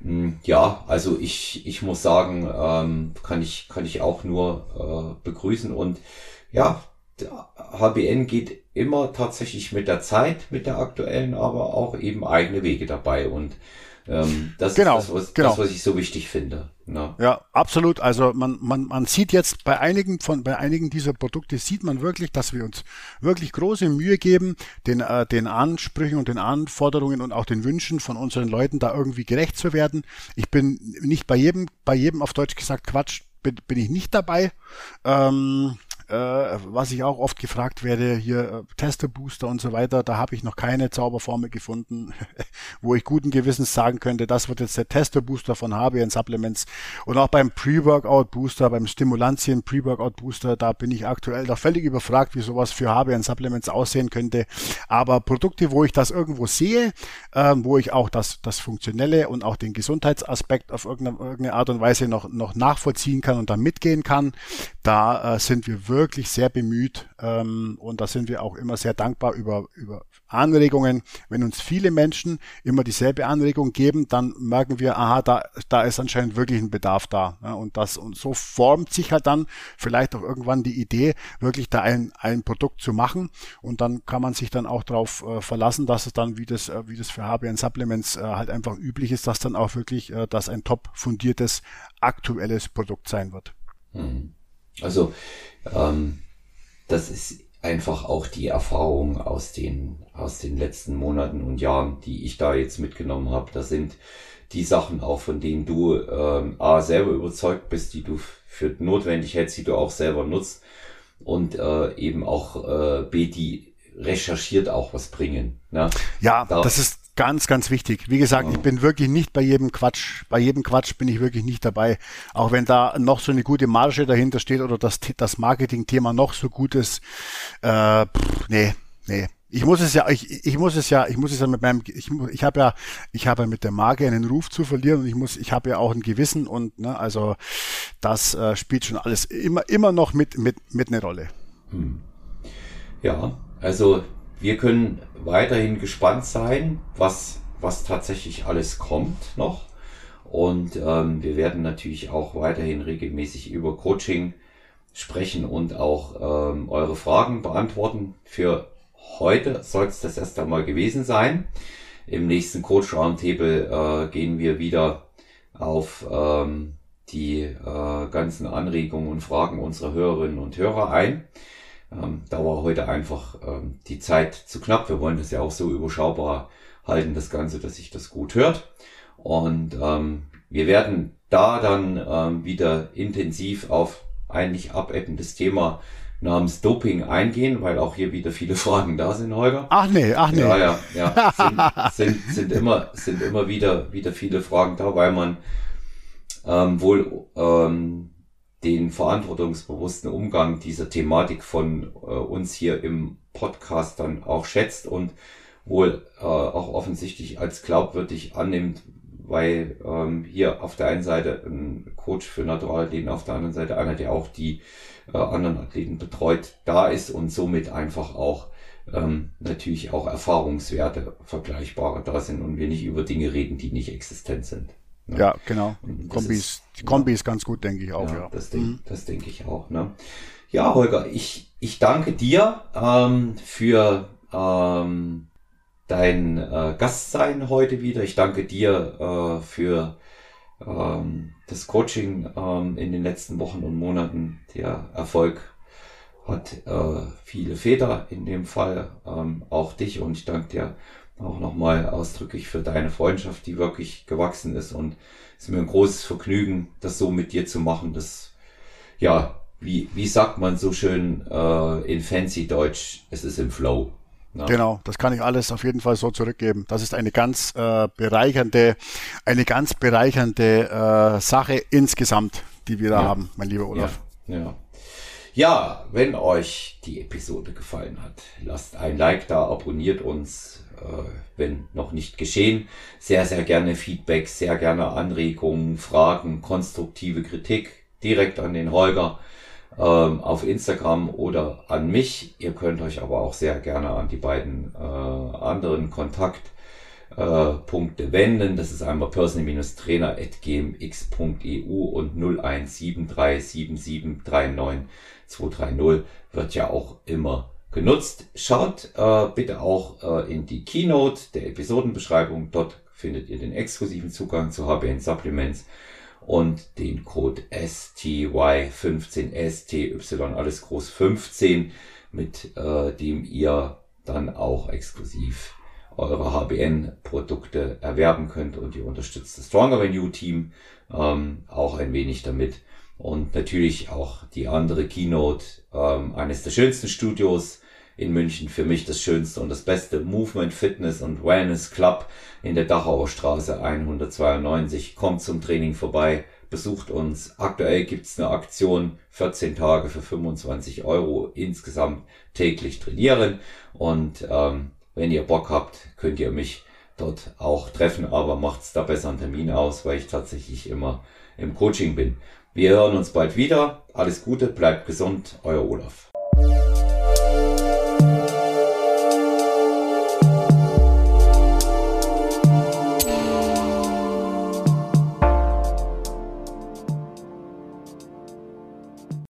mh, hm, ja, also ich, ich muss sagen, ähm, kann ich, kann ich auch nur äh, begrüßen und ja, HBN geht immer tatsächlich mit der Zeit, mit der aktuellen, aber auch eben eigene Wege dabei und Ähm, das genau, ist das was, genau. das, was ich so wichtig finde. Ja. ja, absolut. Also man, man, man sieht jetzt bei einigen von bei einigen dieser Produkte sieht man wirklich, dass wir uns wirklich große Mühe geben, den, äh, den Ansprüchen und den Anforderungen und auch den Wünschen von unseren Leuten da irgendwie gerecht zu werden. Ich bin nicht bei jedem, bei jedem auf Deutsch gesagt Quatsch bin, bin ich nicht dabei. Ähm, äh, was ich auch oft gefragt werde, hier äh, Tester-Booster und so weiter, da habe ich noch keine Zauberformel gefunden, wo ich guten Gewissens sagen könnte, das wird jetzt der Tester-Booster von HBN Supplements. Und auch beim Pre-Workout-Booster, beim Stimulantien Pre-Workout-Booster, da bin ich aktuell noch völlig überfragt, wie sowas für HBN Supplements aussehen könnte. Aber Produkte, wo ich das irgendwo sehe, äh, wo ich auch das, das Funktionelle und auch den Gesundheitsaspekt auf irgendeine, irgendeine Art und Weise noch, noch nachvollziehen kann und dann mitgehen kann, da äh, sind wir wirklich wirklich sehr bemüht ähm, und da sind wir auch immer sehr dankbar über, über Anregungen. Wenn uns viele Menschen immer dieselbe Anregung geben, dann merken wir, aha, da, da ist anscheinend wirklich ein Bedarf da. Ja, und das und so formt sich halt dann vielleicht auch irgendwann die Idee, wirklich da ein, ein Produkt zu machen. Und dann kann man sich dann auch darauf äh, verlassen, dass es dann, wie das, äh, wie das für HBN Supplements äh, halt einfach üblich ist, dass dann auch wirklich äh, das ein top fundiertes aktuelles Produkt sein wird. Hm. Also ähm, das ist einfach auch die Erfahrung aus den, aus den letzten Monaten und Jahren, die ich da jetzt mitgenommen habe. Das sind die Sachen auch, von denen du ähm, A, selber überzeugt bist, die du für notwendig hältst, die du auch selber nutzt und äh, eben auch äh, B, die recherchiert auch was bringen. Ne? Ja, da, das ist Ganz, ganz wichtig. Wie gesagt, ich bin wirklich nicht bei jedem Quatsch. Bei jedem Quatsch bin ich wirklich nicht dabei. Auch wenn da noch so eine gute Marge dahinter steht oder das, das Marketing-Thema noch so gut ist. Äh, pff, nee, nee. Ich muss es ja, ich, ich muss es ja, ich muss es ja mit meinem, ich, ich habe ja, ich habe ja mit der Marke einen Ruf zu verlieren und ich muss, ich habe ja auch ein Gewissen und ne, also das äh, spielt schon alles immer, immer noch mit, mit, mit eine Rolle. Hm. Ja, also wir können weiterhin gespannt sein, was, was tatsächlich alles kommt noch. Und ähm, wir werden natürlich auch weiterhin regelmäßig über Coaching sprechen und auch ähm, eure Fragen beantworten. Für heute soll es das erst einmal gewesen sein. Im nächsten Coach Roundtable äh, gehen wir wieder auf ähm, die äh, ganzen Anregungen und Fragen unserer Hörerinnen und Hörer ein. Ähm, da war heute einfach ähm, die Zeit zu knapp. Wir wollen das ja auch so überschaubar halten, das Ganze, dass sich das gut hört. Und ähm, wir werden da dann ähm, wieder intensiv auf eigentlich abebbendes Thema namens Doping eingehen, weil auch hier wieder viele Fragen da sind, Holger. Ach nee, ach nee. Ja, ja, ja. Sind, sind, sind immer, sind immer wieder, wieder viele Fragen da, weil man ähm, wohl ähm, den verantwortungsbewussten Umgang dieser Thematik von äh, uns hier im Podcast dann auch schätzt und wohl äh, auch offensichtlich als glaubwürdig annimmt, weil ähm, hier auf der einen Seite ein Coach für Naturalathleten, auf der anderen Seite einer, der auch die äh, anderen Athleten betreut, da ist und somit einfach auch ähm, natürlich auch Erfahrungswerte vergleichbare da sind und wir nicht über Dinge reden, die nicht existent sind. Ne? Ja, genau. Kombi ist, die Kombi ist ganz gut, denke ich auch. Ja, ja. Das, denke mhm. das denke ich auch. Ne? Ja, Holger, ich, ich danke dir ähm, für ähm, dein äh, Gastsein heute wieder. Ich danke dir äh, für ähm, das Coaching ähm, in den letzten Wochen und Monaten. Der Erfolg hat äh, viele Väter in dem Fall, ähm, auch dich und ich danke dir auch nochmal ausdrücklich für deine Freundschaft, die wirklich gewachsen ist und es ist mir ein großes Vergnügen, das so mit dir zu machen. Das, ja, wie, wie sagt man so schön äh, in fancy Deutsch, es ist im Flow. Ja. Genau, das kann ich alles auf jeden Fall so zurückgeben. Das ist eine ganz äh, bereichernde, eine ganz bereichernde äh, Sache insgesamt, die wir da ja. haben, mein lieber Olaf. Ja. ja. Ja, wenn euch die Episode gefallen hat, lasst ein Like da, abonniert uns, wenn noch nicht geschehen. Sehr, sehr gerne Feedback, sehr gerne Anregungen, Fragen, konstruktive Kritik direkt an den Holger ähm, auf Instagram oder an mich. Ihr könnt euch aber auch sehr gerne an die beiden äh, anderen Kontaktpunkte äh, wenden. Das ist einmal personal-trainer.gmx.eu und 01737739230 wird ja auch immer genutzt. Schaut äh, bitte auch äh, in die Keynote der Episodenbeschreibung. Dort findet ihr den exklusiven Zugang zu HBN Supplements und den Code STY15 STY alles groß 15, mit äh, dem ihr dann auch exklusiv eure HBN-Produkte erwerben könnt und ihr unterstützt das Stronger Venue Team ähm, auch ein wenig damit. Und natürlich auch die andere Keynote, ähm, eines der schönsten Studios in München, für mich das schönste und das beste Movement Fitness und Wellness Club in der Dachauer Straße 192. Kommt zum Training vorbei, besucht uns. Aktuell gibt's eine Aktion, 14 Tage für 25 Euro insgesamt täglich trainieren. Und ähm, wenn ihr Bock habt, könnt ihr mich dort auch treffen, aber macht's da besser einen Termin aus, weil ich tatsächlich immer im Coaching bin. Wir hören uns bald wieder. Alles Gute, bleibt gesund, euer Olaf.